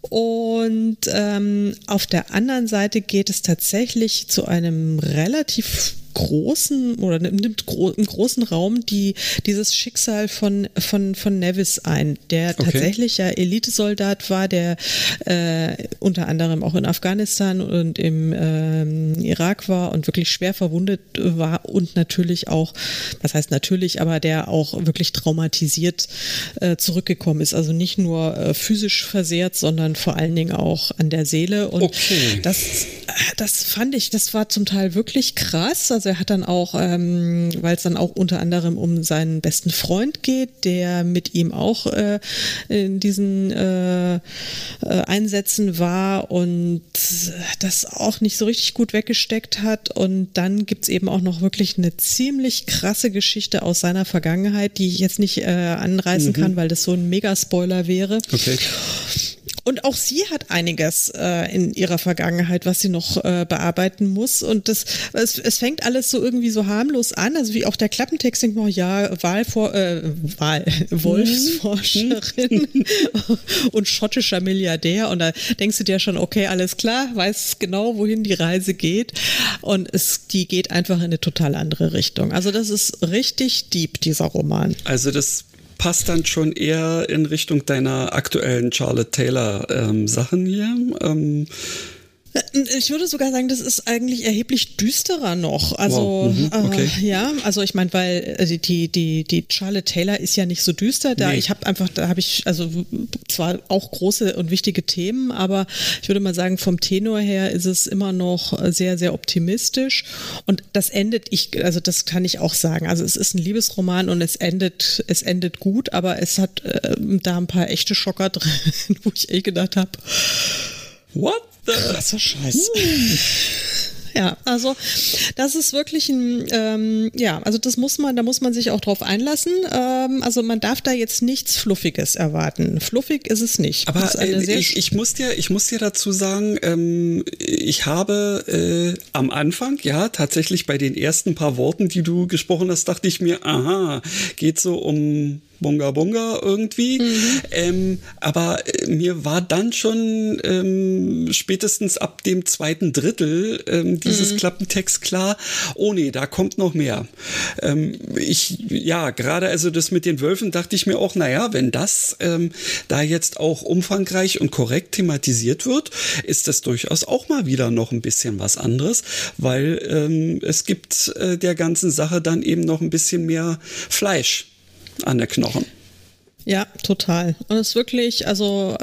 Und ähm, auf der anderen Seite geht es tatsächlich zu einem relativ großen oder nimmt gro im großen Raum die, dieses Schicksal von, von, von Nevis ein, der okay. tatsächlich ja Elitesoldat war, der äh, unter anderem auch in Afghanistan und im ähm, Irak war und wirklich schwer verwundet war und natürlich auch, was heißt natürlich, aber der auch wirklich traumatisiert äh, zurückgekommen ist. Also nicht nur äh, physisch versehrt, sondern vor allen Dingen auch an der Seele. Und okay. das, das fand ich, das war zum Teil wirklich krass. Also er hat dann auch, ähm, weil es dann auch unter anderem um seinen besten Freund geht, der mit ihm auch äh, in diesen äh, äh, Einsätzen war und das auch nicht so richtig gut weggesteckt hat. Und dann gibt es eben auch noch wirklich eine ziemlich krasse Geschichte aus seiner Vergangenheit, die ich jetzt nicht äh, anreißen mhm. kann, weil das so ein Mega-Spoiler wäre. Okay. Und auch sie hat einiges äh, in ihrer Vergangenheit, was sie noch äh, bearbeiten muss. Und das, es, es fängt alles so irgendwie so harmlos an. Also wie auch der Klappentext denkt man, ja, Wahlvor äh, Wahl, Wolfsforscherin und schottischer Milliardär. Und da denkst du dir schon, okay, alles klar, weiß genau, wohin die Reise geht. Und es, die geht einfach in eine total andere Richtung. Also das ist richtig deep, dieser Roman. Also das passt dann schon eher in Richtung deiner aktuellen Charlotte Taylor ähm, Sachen hier. Ähm, ich würde sogar sagen, das ist eigentlich erheblich düsterer noch. Also wow. mhm. okay. äh, ja, also ich meine, weil äh, die die die Charlotte Taylor ist ja nicht so düster. Da nee. ich habe einfach, da habe ich also zwar auch große und wichtige Themen, aber ich würde mal sagen, vom Tenor her ist es immer noch sehr sehr optimistisch und das endet ich, also das kann ich auch sagen. Also es ist ein Liebesroman und es endet es endet gut, aber es hat äh, da ein paar echte Schocker drin, wo ich eh gedacht habe. What? Krasser Scheiß. Ja, also das ist wirklich ein, ähm, ja, also das muss man, da muss man sich auch drauf einlassen. Ähm, also man darf da jetzt nichts Fluffiges erwarten. Fluffig ist es nicht. Aber äh, ich, ich, muss dir, ich muss dir dazu sagen, ähm, ich habe äh, am Anfang, ja, tatsächlich bei den ersten paar Worten, die du gesprochen hast, dachte ich mir, aha, geht so um Bunga Bunga irgendwie. Mhm. Ähm, aber äh, mir war dann schon ähm, spätestens ab dem zweiten Drittel ähm, dieses mhm. Klappentext klar, oh nee, da kommt noch mehr. Ähm, ich, ja, gerade also das mit den Wölfen dachte ich mir auch, naja, wenn das ähm, da jetzt auch umfangreich und korrekt thematisiert wird, ist das durchaus auch mal wieder noch ein bisschen was anderes, weil ähm, es gibt äh, der ganzen Sache dann eben noch ein bisschen mehr Fleisch an der Knochen. Ja, total. Und es ist wirklich, also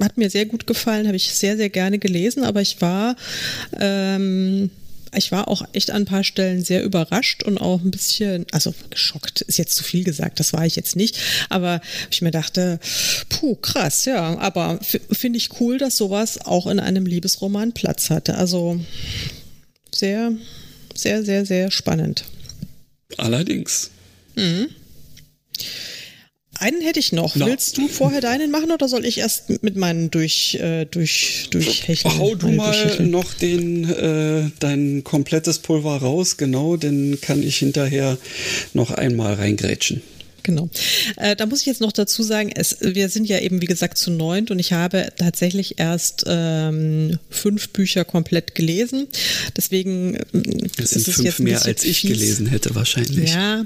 hat mir sehr gut gefallen, habe ich sehr, sehr gerne gelesen, aber ich war, ähm, ich war auch echt an ein paar Stellen sehr überrascht und auch ein bisschen, also geschockt ist jetzt zu viel gesagt, das war ich jetzt nicht, aber ich mir dachte, puh, krass, ja, aber finde ich cool, dass sowas auch in einem Liebesroman Platz hatte. Also sehr, sehr, sehr, sehr spannend. Allerdings. Mhm. Einen hätte ich noch. No. Willst du vorher deinen machen oder soll ich erst mit meinen durch, äh, durch, durchhecheln? Hau du mal noch den, äh, dein komplettes Pulver raus, genau, dann kann ich hinterher noch einmal reingrätschen. Genau. Äh, da muss ich jetzt noch dazu sagen, es, wir sind ja eben, wie gesagt, zu neunt und ich habe tatsächlich erst ähm, fünf Bücher komplett gelesen. Deswegen äh, das sind ist es fünf jetzt mehr, als ich fies. gelesen hätte, wahrscheinlich. Ja,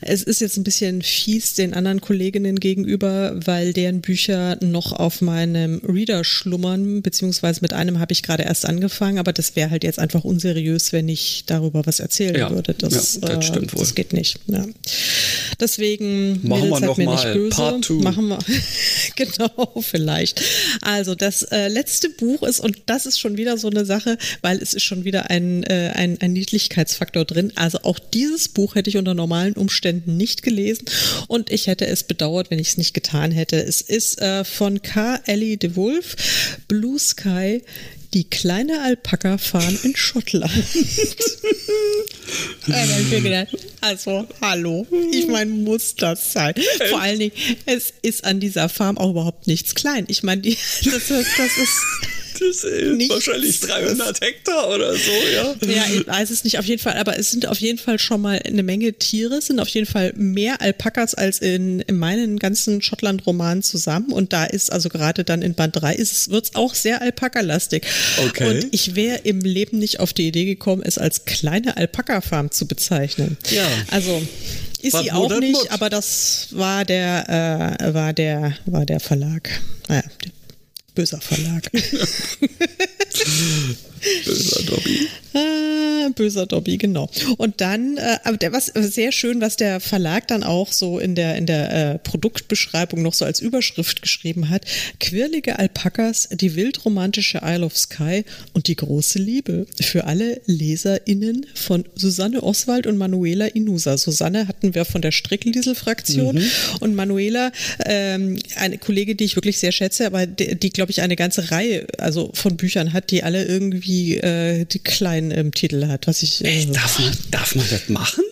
es ist jetzt ein bisschen fies den anderen Kolleginnen gegenüber, weil deren Bücher noch auf meinem Reader schlummern, beziehungsweise mit einem habe ich gerade erst angefangen, aber das wäre halt jetzt einfach unseriös, wenn ich darüber was erzählen ja, würde. Das, ja, das stimmt äh, wohl. Das geht nicht. Ja. Deswegen Deswegen machen wir noch mal Part 2. Machen wir genau vielleicht. Also das äh, letzte Buch ist und das ist schon wieder so eine Sache, weil es ist schon wieder ein, äh, ein, ein Niedlichkeitsfaktor drin. Also auch dieses Buch hätte ich unter normalen Umständen nicht gelesen und ich hätte es bedauert, wenn ich es nicht getan hätte. Es ist äh, von K. Ellie de Wolf, Blue Sky die kleine Alpaka-Farm in Schottland. also, hallo. Ich meine, muss das sein. Vor allen Dingen, es ist an dieser Farm auch überhaupt nichts klein. Ich meine, das, das ist das ist wahrscheinlich 300 Hektar oder so, ja. Ja, ich weiß es nicht auf jeden Fall, aber es sind auf jeden Fall schon mal eine Menge Tiere, es sind auf jeden Fall mehr Alpakas als in, in meinen ganzen Schottland-Romanen zusammen und da ist also gerade dann in Band 3 wird es auch sehr Alpaka-lastig. Okay. Und ich wäre im Leben nicht auf die Idee gekommen, es als kleine Alpaka-Farm zu bezeichnen. Ja. Also ist sie auch nicht, aber das war der, äh, war der, war der Verlag. Naja, Böser Verlag. Böser Dobby. Äh, böser Dobby, genau. Und dann, äh, aber der was sehr schön, was der Verlag dann auch so in der in der äh, Produktbeschreibung noch so als Überschrift geschrieben hat: Quirlige Alpakas, die wildromantische Isle of Sky und die große Liebe für alle LeserInnen von Susanne Oswald und Manuela Inusa. Susanne hatten wir von der Strickliesel-Fraktion mhm. und Manuela, ähm, eine Kollegin, die ich wirklich sehr schätze, aber die, die glaube ich, eine ganze Reihe also von Büchern hat, die alle irgendwie äh, die kleinen im Titel hat, was ich. Äh, darf, man, darf man das machen?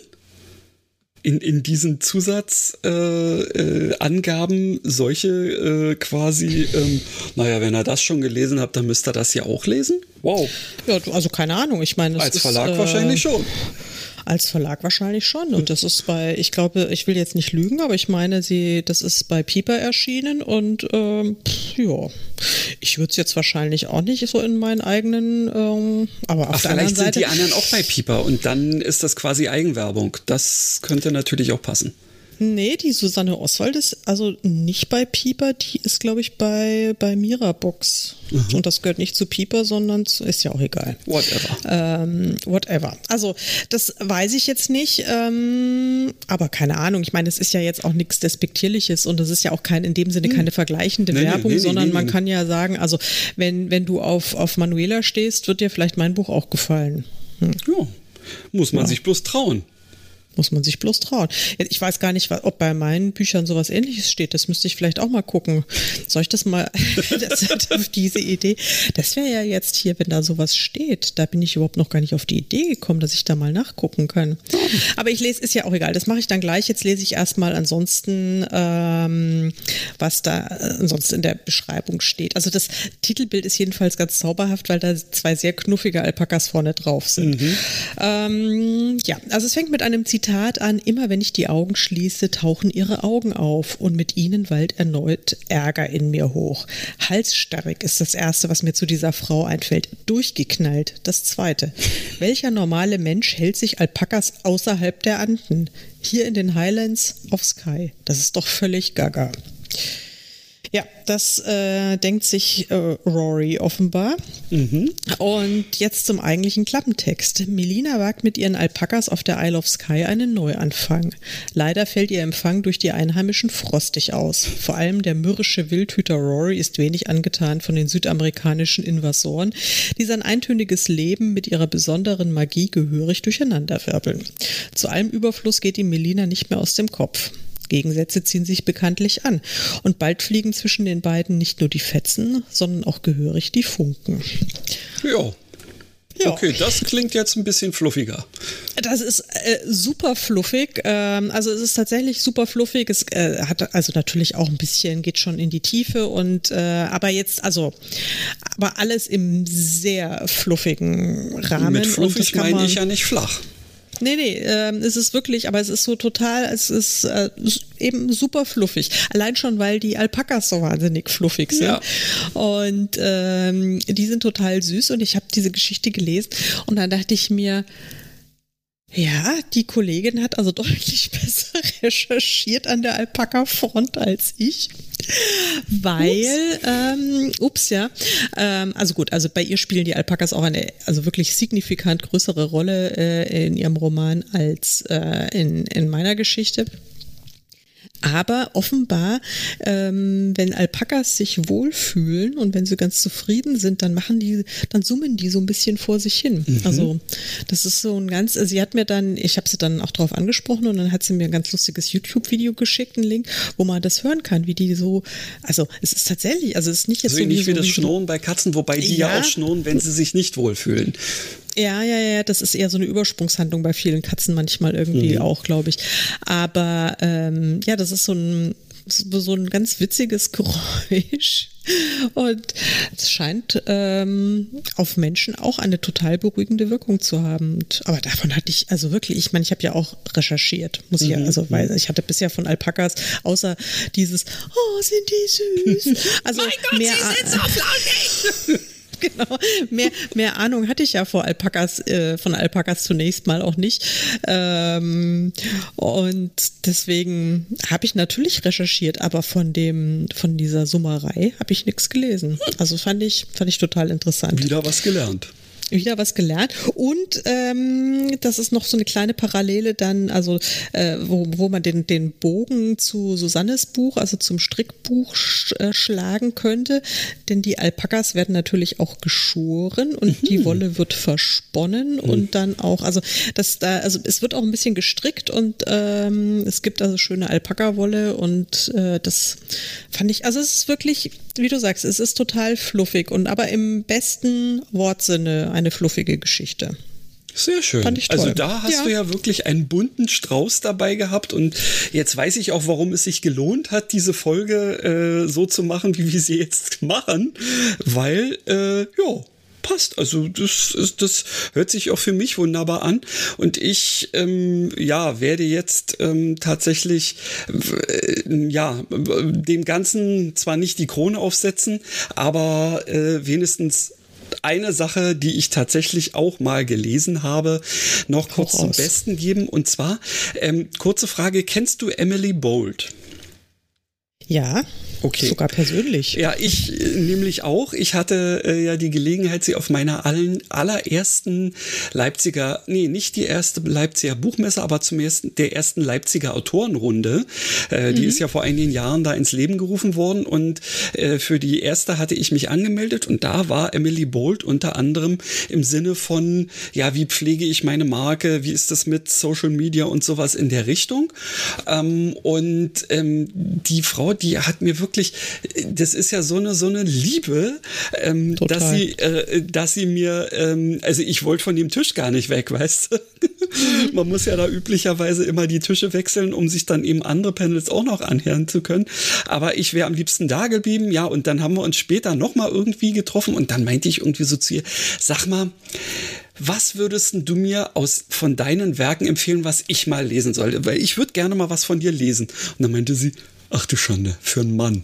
in, in diesen Zusatzangaben äh, äh, solche äh, quasi, ähm, naja, wenn er das schon gelesen hat, dann müsste er das ja auch lesen? Wow. Ja, also keine Ahnung, ich meine. Als Verlag ist, wahrscheinlich schon. Als Verlag wahrscheinlich schon. Und das ist bei, ich glaube, ich will jetzt nicht lügen, aber ich meine, sie, das ist bei Pieper erschienen und ähm, ja, ich würde es jetzt wahrscheinlich auch nicht so in meinen eigenen, ähm, aber auf Ach, der anderen Seite. Vielleicht sind die anderen auch bei Pieper und dann ist das quasi Eigenwerbung. Das könnte natürlich auch passen. Nee, die Susanne Oswald ist also nicht bei Pieper, die ist, glaube ich, bei, bei Mirabox. Mhm. Und das gehört nicht zu Pieper, sondern zu, ist ja auch egal. Whatever. Ähm, whatever. Also, das weiß ich jetzt nicht, ähm, aber keine Ahnung. Ich meine, es ist ja jetzt auch nichts Despektierliches und es ist ja auch kein, in dem Sinne hm. keine vergleichende nee, Werbung, nee, nee, sondern man kann ja sagen, also, wenn, wenn du auf, auf Manuela stehst, wird dir vielleicht mein Buch auch gefallen. Hm. Ja, muss man ja. sich bloß trauen. Muss man sich bloß trauen. Ich weiß gar nicht, ob bei meinen Büchern sowas ähnliches steht. Das müsste ich vielleicht auch mal gucken. Soll ich das mal, das, diese Idee? Das wäre ja jetzt hier, wenn da sowas steht. Da bin ich überhaupt noch gar nicht auf die Idee gekommen, dass ich da mal nachgucken kann. Aber ich lese, ist ja auch egal. Das mache ich dann gleich. Jetzt lese ich erstmal ansonsten, ähm, was da ansonsten in der Beschreibung steht. Also das Titelbild ist jedenfalls ganz zauberhaft, weil da zwei sehr knuffige Alpakas vorne drauf sind. Mhm. Ähm, ja, also es fängt mit einem Zitat Zitat an, immer wenn ich die Augen schließe, tauchen ihre Augen auf und mit ihnen wallt erneut Ärger in mir hoch. Halsstarrig ist das Erste, was mir zu dieser Frau einfällt. Durchgeknallt, das Zweite. Welcher normale Mensch hält sich Alpakas außerhalb der Anden? Hier in den Highlands of Sky. Das ist doch völlig gaga. Ja, das äh, denkt sich äh, Rory offenbar. Mhm. Und jetzt zum eigentlichen Klappentext. Melina wagt mit ihren Alpakas auf der Isle of Skye einen Neuanfang. Leider fällt ihr Empfang durch die Einheimischen frostig aus. Vor allem der mürrische Wildhüter Rory ist wenig angetan von den südamerikanischen Invasoren, die sein eintöniges Leben mit ihrer besonderen Magie gehörig durcheinanderwirbeln. Zu allem Überfluss geht ihm Melina nicht mehr aus dem Kopf. Gegensätze ziehen sich bekanntlich an. Und bald fliegen zwischen den beiden nicht nur die Fetzen, sondern auch gehörig die Funken. Ja. Ja. Okay, das klingt jetzt ein bisschen fluffiger. Das ist äh, super fluffig. Ähm, also es ist tatsächlich super fluffig. Es äh, hat also natürlich auch ein bisschen, geht schon in die Tiefe und äh, aber jetzt, also aber alles im sehr fluffigen Rahmen. Mit fluffig meine ich ja nicht flach. Nee, nee, äh, es ist wirklich, aber es ist so total, es ist äh, eben super fluffig. Allein schon, weil die Alpakas so wahnsinnig fluffig sind. Ja. Und ähm, die sind total süß und ich habe diese Geschichte gelesen und dann dachte ich mir, ja, die Kollegin hat also deutlich besser recherchiert an der Alpaka-Front als ich. Weil, ups, ähm, ups ja. Ähm, also gut, also bei ihr spielen die Alpakas auch eine also wirklich signifikant größere Rolle äh, in ihrem Roman als äh, in, in meiner Geschichte. Aber offenbar, ähm, wenn Alpakas sich wohlfühlen und wenn sie ganz zufrieden sind, dann machen die, dann summen die so ein bisschen vor sich hin. Mhm. Also das ist so ein ganz, also sie hat mir dann, ich habe sie dann auch drauf angesprochen und dann hat sie mir ein ganz lustiges YouTube-Video geschickt, einen Link, wo man das hören kann, wie die so, also es ist tatsächlich, also es ist nicht jetzt also so nicht wie, wie das Schnurren bei Katzen, wobei die ja, ja auch schnurren, wenn sie sich nicht wohlfühlen. Ja, ja, ja, das ist eher so eine Übersprungshandlung bei vielen Katzen manchmal irgendwie mhm. auch, glaube ich. Aber ähm, ja, das ist so ein so ein ganz witziges Geräusch. Und es scheint ähm, auf Menschen auch eine total beruhigende Wirkung zu haben. Und, aber davon hatte ich, also wirklich, ich meine, ich habe ja auch recherchiert, muss ich ja, mhm. also weil ich hatte bisher von Alpakas, außer dieses, oh, sind die süß. Also mein Gott, mehr, sie sind so flauschig. Genau. Mehr, mehr Ahnung hatte ich ja vor Alpakas, äh, von Alpakas zunächst mal auch nicht. Ähm, und deswegen habe ich natürlich recherchiert, aber von dem, von dieser Summerei habe ich nichts gelesen. Also fand ich, fand ich total interessant. Wieder was gelernt. Wieder was gelernt. Und ähm, das ist noch so eine kleine Parallele dann, also äh, wo, wo man den, den Bogen zu Susannes Buch, also zum Strickbuch sch äh, schlagen könnte. Denn die Alpakas werden natürlich auch geschoren und mhm. die Wolle wird versponnen mhm. und dann auch, also das da, also es wird auch ein bisschen gestrickt und ähm, es gibt also schöne Alpaka-Wolle und äh, das fand ich, also es ist wirklich, wie du sagst, es ist total fluffig und aber im besten Wortsinne eine fluffige Geschichte. Sehr schön. Also da hast ja. du ja wirklich einen bunten Strauß dabei gehabt und jetzt weiß ich auch, warum es sich gelohnt hat, diese Folge äh, so zu machen, wie wir sie jetzt machen, weil äh, ja passt. Also das, ist, das hört sich auch für mich wunderbar an. Und ich ähm, ja werde jetzt ähm, tatsächlich äh, ja dem Ganzen zwar nicht die Krone aufsetzen, aber äh, wenigstens eine Sache, die ich tatsächlich auch mal gelesen habe, noch kurz zum Besten geben. Und zwar, ähm, kurze Frage, kennst du Emily Bold? Ja. Okay. Sogar persönlich. Ja, ich äh, nämlich auch. Ich hatte äh, ja die Gelegenheit, sie auf meiner allen, allerersten Leipziger, nee, nicht die erste Leipziger Buchmesse, aber zum ersten, der ersten Leipziger Autorenrunde. Äh, mhm. Die ist ja vor einigen Jahren da ins Leben gerufen worden und äh, für die erste hatte ich mich angemeldet und da war Emily Bolt unter anderem im Sinne von, ja, wie pflege ich meine Marke, wie ist das mit Social Media und sowas in der Richtung. Ähm, und ähm, die Frau, die hat mir wirklich, das ist ja so eine, so eine Liebe, ähm, dass sie, äh, dass sie mir, ähm, also ich wollte von dem Tisch gar nicht weg, weißt du? Man muss ja da üblicherweise immer die Tische wechseln, um sich dann eben andere Panels auch noch anhören zu können. Aber ich wäre am liebsten da geblieben, ja, und dann haben wir uns später nochmal irgendwie getroffen und dann meinte ich irgendwie so zu ihr, sag mal, was würdest du mir aus von deinen Werken empfehlen, was ich mal lesen sollte? Weil ich würde gerne mal was von dir lesen. Und dann meinte sie, Ach du Schande, für einen Mann.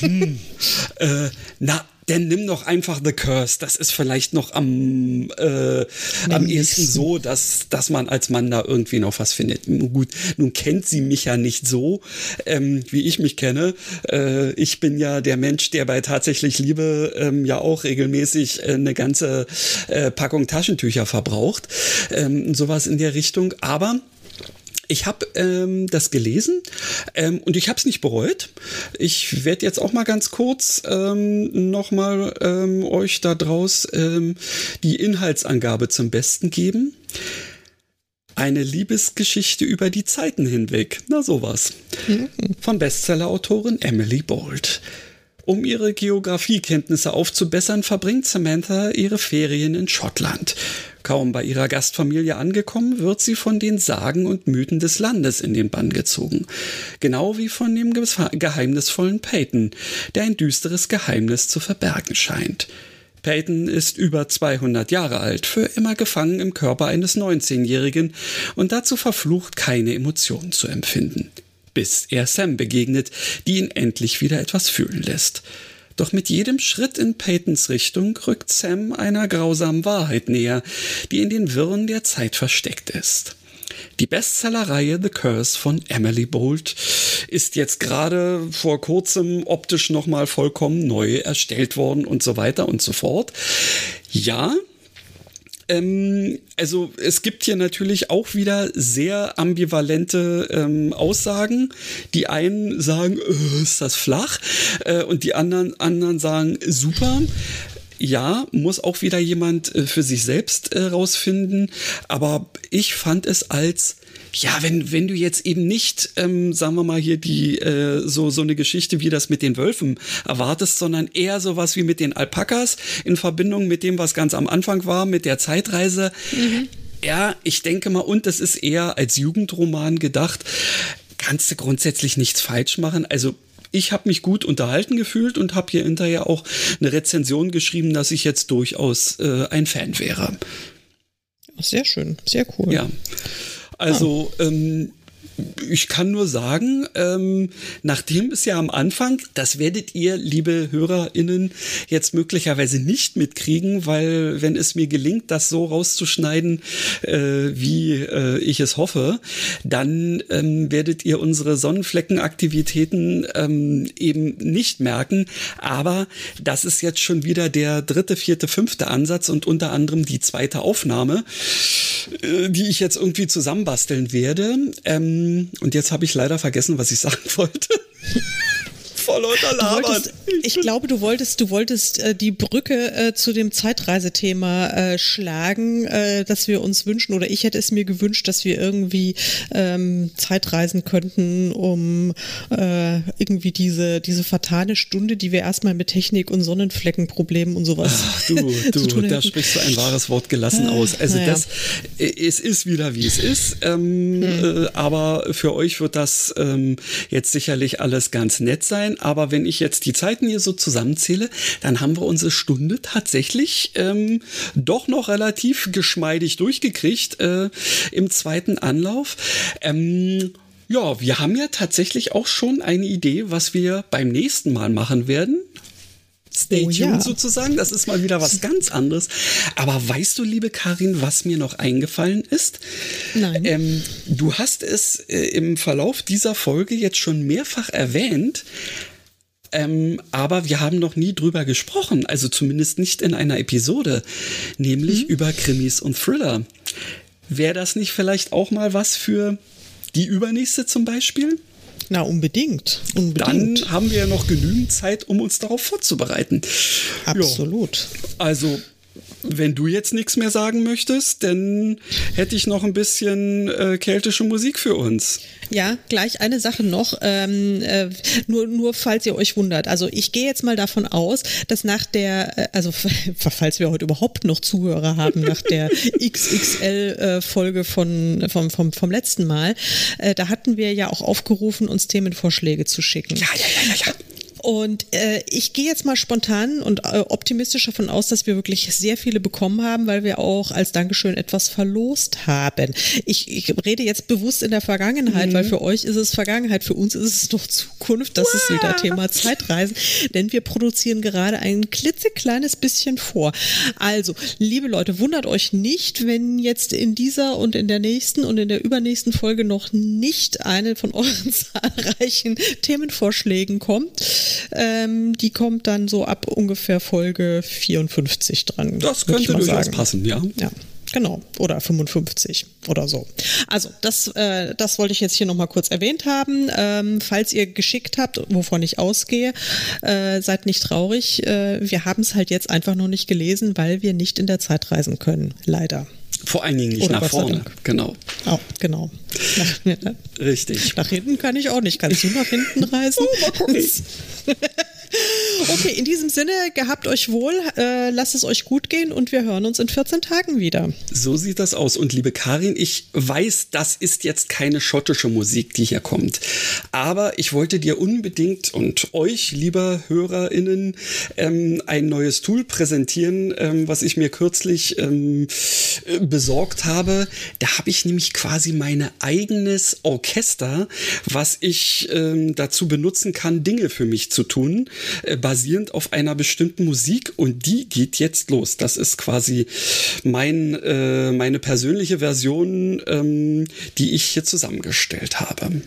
hm. äh, na, denn nimm doch einfach The Curse. Das ist vielleicht noch am, äh, am ehesten so, dass, dass man als Mann da irgendwie noch was findet. Gut, nun kennt sie mich ja nicht so, ähm, wie ich mich kenne. Äh, ich bin ja der Mensch, der bei tatsächlich Liebe ähm, ja auch regelmäßig äh, eine ganze äh, Packung Taschentücher verbraucht. Ähm, sowas in der Richtung. Aber ich habe ähm, das gelesen ähm, und ich habe es nicht bereut. Ich werde jetzt auch mal ganz kurz ähm, nochmal ähm, euch da draus ähm, die Inhaltsangabe zum Besten geben. Eine Liebesgeschichte über die Zeiten hinweg. Na sowas. Mhm. Von Bestsellerautorin Emily Bold. Um ihre Geografiekenntnisse aufzubessern, verbringt Samantha ihre Ferien in Schottland. Kaum bei ihrer Gastfamilie angekommen, wird sie von den Sagen und Mythen des Landes in den Bann gezogen. Genau wie von dem geheimnisvollen Peyton, der ein düsteres Geheimnis zu verbergen scheint. Peyton ist über 200 Jahre alt, für immer gefangen im Körper eines 19-Jährigen und dazu verflucht, keine Emotionen zu empfinden. Bis er Sam begegnet, die ihn endlich wieder etwas fühlen lässt. Doch mit jedem Schritt in Peytons Richtung rückt Sam einer grausamen Wahrheit näher, die in den Wirren der Zeit versteckt ist. Die Bestsellerreihe The Curse von Emily Bolt ist jetzt gerade vor kurzem optisch nochmal vollkommen neu erstellt worden und so weiter und so fort. Ja, ähm, also es gibt hier natürlich auch wieder sehr ambivalente ähm, Aussagen. Die einen sagen, äh, ist das flach, äh, und die anderen, anderen sagen, super ja, muss auch wieder jemand äh, für sich selbst äh, rausfinden. Aber ich fand es als ja, wenn, wenn du jetzt eben nicht, ähm, sagen wir mal hier, die äh, so, so eine Geschichte wie das mit den Wölfen erwartest, sondern eher sowas wie mit den Alpakas in Verbindung mit dem, was ganz am Anfang war, mit der Zeitreise. Mhm. Ja, ich denke mal, und das ist eher als Jugendroman gedacht, kannst du grundsätzlich nichts falsch machen. Also ich habe mich gut unterhalten gefühlt und habe hier hinterher auch eine Rezension geschrieben, dass ich jetzt durchaus äh, ein Fan wäre. Sehr schön, sehr cool. Ja. Also, ähm, ich kann nur sagen, ähm, nachdem es ja am Anfang, das werdet ihr, liebe HörerInnen, jetzt möglicherweise nicht mitkriegen, weil wenn es mir gelingt, das so rauszuschneiden, äh, wie äh, ich es hoffe, dann ähm, werdet ihr unsere Sonnenfleckenaktivitäten ähm, eben nicht merken. Aber das ist jetzt schon wieder der dritte, vierte, fünfte Ansatz und unter anderem die zweite Aufnahme, äh, die ich jetzt irgendwie zusammenbasteln werde. Ähm, und jetzt habe ich leider vergessen, was ich sagen wollte vor lauter Labern. ich glaube, du wolltest, du wolltest äh, die Brücke äh, zu dem Zeitreisethema äh, schlagen, äh, dass wir uns wünschen, oder ich hätte es mir gewünscht, dass wir irgendwie ähm, Zeitreisen könnten, um äh, irgendwie diese, diese fatale Stunde, die wir erstmal mit Technik und Sonnenfleckenproblemen und sowas. Ach, du, du, da sprichst du ein wahres Wort gelassen ah, aus. Also naja. das, es ist wieder wie es ist, ähm, hm. äh, aber für euch wird das ähm, jetzt sicherlich alles ganz nett sein aber wenn ich jetzt die Zeiten hier so zusammenzähle, dann haben wir unsere Stunde tatsächlich ähm, doch noch relativ geschmeidig durchgekriegt äh, im zweiten Anlauf. Ähm, ja, wir haben ja tatsächlich auch schon eine Idee, was wir beim nächsten Mal machen werden. Stay oh, tuned ja. sozusagen. Das ist mal wieder was ganz anderes. Aber weißt du, liebe Karin, was mir noch eingefallen ist? Nein. Ähm, du hast es äh, im Verlauf dieser Folge jetzt schon mehrfach erwähnt. Ähm, aber wir haben noch nie drüber gesprochen, also zumindest nicht in einer Episode, nämlich mhm. über Krimis und Thriller. Wäre das nicht vielleicht auch mal was für die übernächste zum Beispiel? Na, unbedingt. unbedingt. Dann haben wir ja noch genügend Zeit, um uns darauf vorzubereiten. Absolut. Jo. Also wenn du jetzt nichts mehr sagen möchtest, dann hätte ich noch ein bisschen äh, keltische Musik für uns. Ja, gleich eine Sache noch, ähm, äh, nur, nur falls ihr euch wundert. Also ich gehe jetzt mal davon aus, dass nach der, äh, also falls wir heute überhaupt noch Zuhörer haben, nach der XXL-Folge äh, von, vom, vom, vom letzten Mal, äh, da hatten wir ja auch aufgerufen, uns Themenvorschläge zu schicken. Ja, ja, ja, ja. ja. Und äh, ich gehe jetzt mal spontan und äh, optimistisch davon aus, dass wir wirklich sehr viele bekommen haben, weil wir auch als Dankeschön etwas verlost haben. Ich, ich rede jetzt bewusst in der Vergangenheit, mhm. weil für euch ist es Vergangenheit, für uns ist es noch Zukunft. Das ist wieder Thema Zeitreisen, denn wir produzieren gerade ein klitzekleines bisschen vor. Also, liebe Leute, wundert euch nicht, wenn jetzt in dieser und in der nächsten und in der übernächsten Folge noch nicht eine von euren zahlreichen Themenvorschlägen kommt. Ähm, die kommt dann so ab ungefähr Folge 54 dran. Das könnte durchaus sagen. passen, ja. Ja. Genau, oder 55 oder so. Also, das, äh, das wollte ich jetzt hier nochmal kurz erwähnt haben. Ähm, falls ihr geschickt habt, wovon ich ausgehe, äh, seid nicht traurig. Äh, wir haben es halt jetzt einfach noch nicht gelesen, weil wir nicht in der Zeit reisen können, leider. Vor allen Dingen nicht Oder nach vorne, genau. Oh, genau. Nach, ne, Richtig. Nach hinten kann ich auch nicht. Kannst du nach hinten reisen? Oh, Okay, in diesem Sinne, gehabt euch wohl, äh, lasst es euch gut gehen und wir hören uns in 14 Tagen wieder. So sieht das aus. Und liebe Karin, ich weiß, das ist jetzt keine schottische Musik, die hier kommt. Aber ich wollte dir unbedingt und euch, lieber HörerInnen, ähm, ein neues Tool präsentieren, ähm, was ich mir kürzlich ähm, äh, besorgt habe. Da habe ich nämlich quasi mein eigenes Orchester, was ich ähm, dazu benutzen kann, Dinge für mich zu tun äh, basierend auf einer bestimmten Musik und die geht jetzt los. Das ist quasi mein, äh, meine persönliche Version, ähm, die ich hier zusammengestellt habe.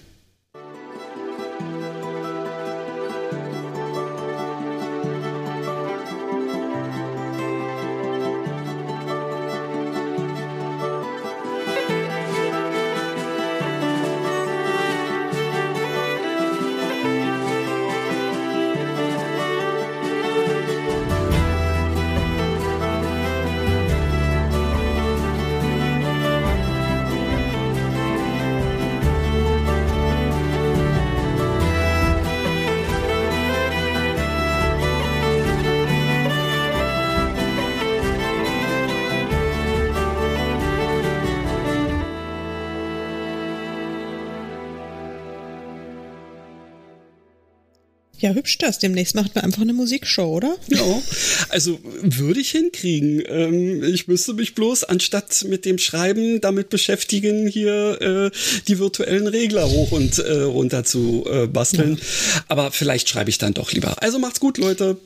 Hübsch das. Demnächst macht man einfach eine Musikshow, oder? Ja, also würde ich hinkriegen. Ähm, ich müsste mich bloß anstatt mit dem Schreiben damit beschäftigen, hier äh, die virtuellen Regler hoch und äh, runter zu äh, basteln. Ja. Aber vielleicht schreibe ich dann doch lieber. Also macht's gut, Leute.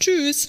Tschüss.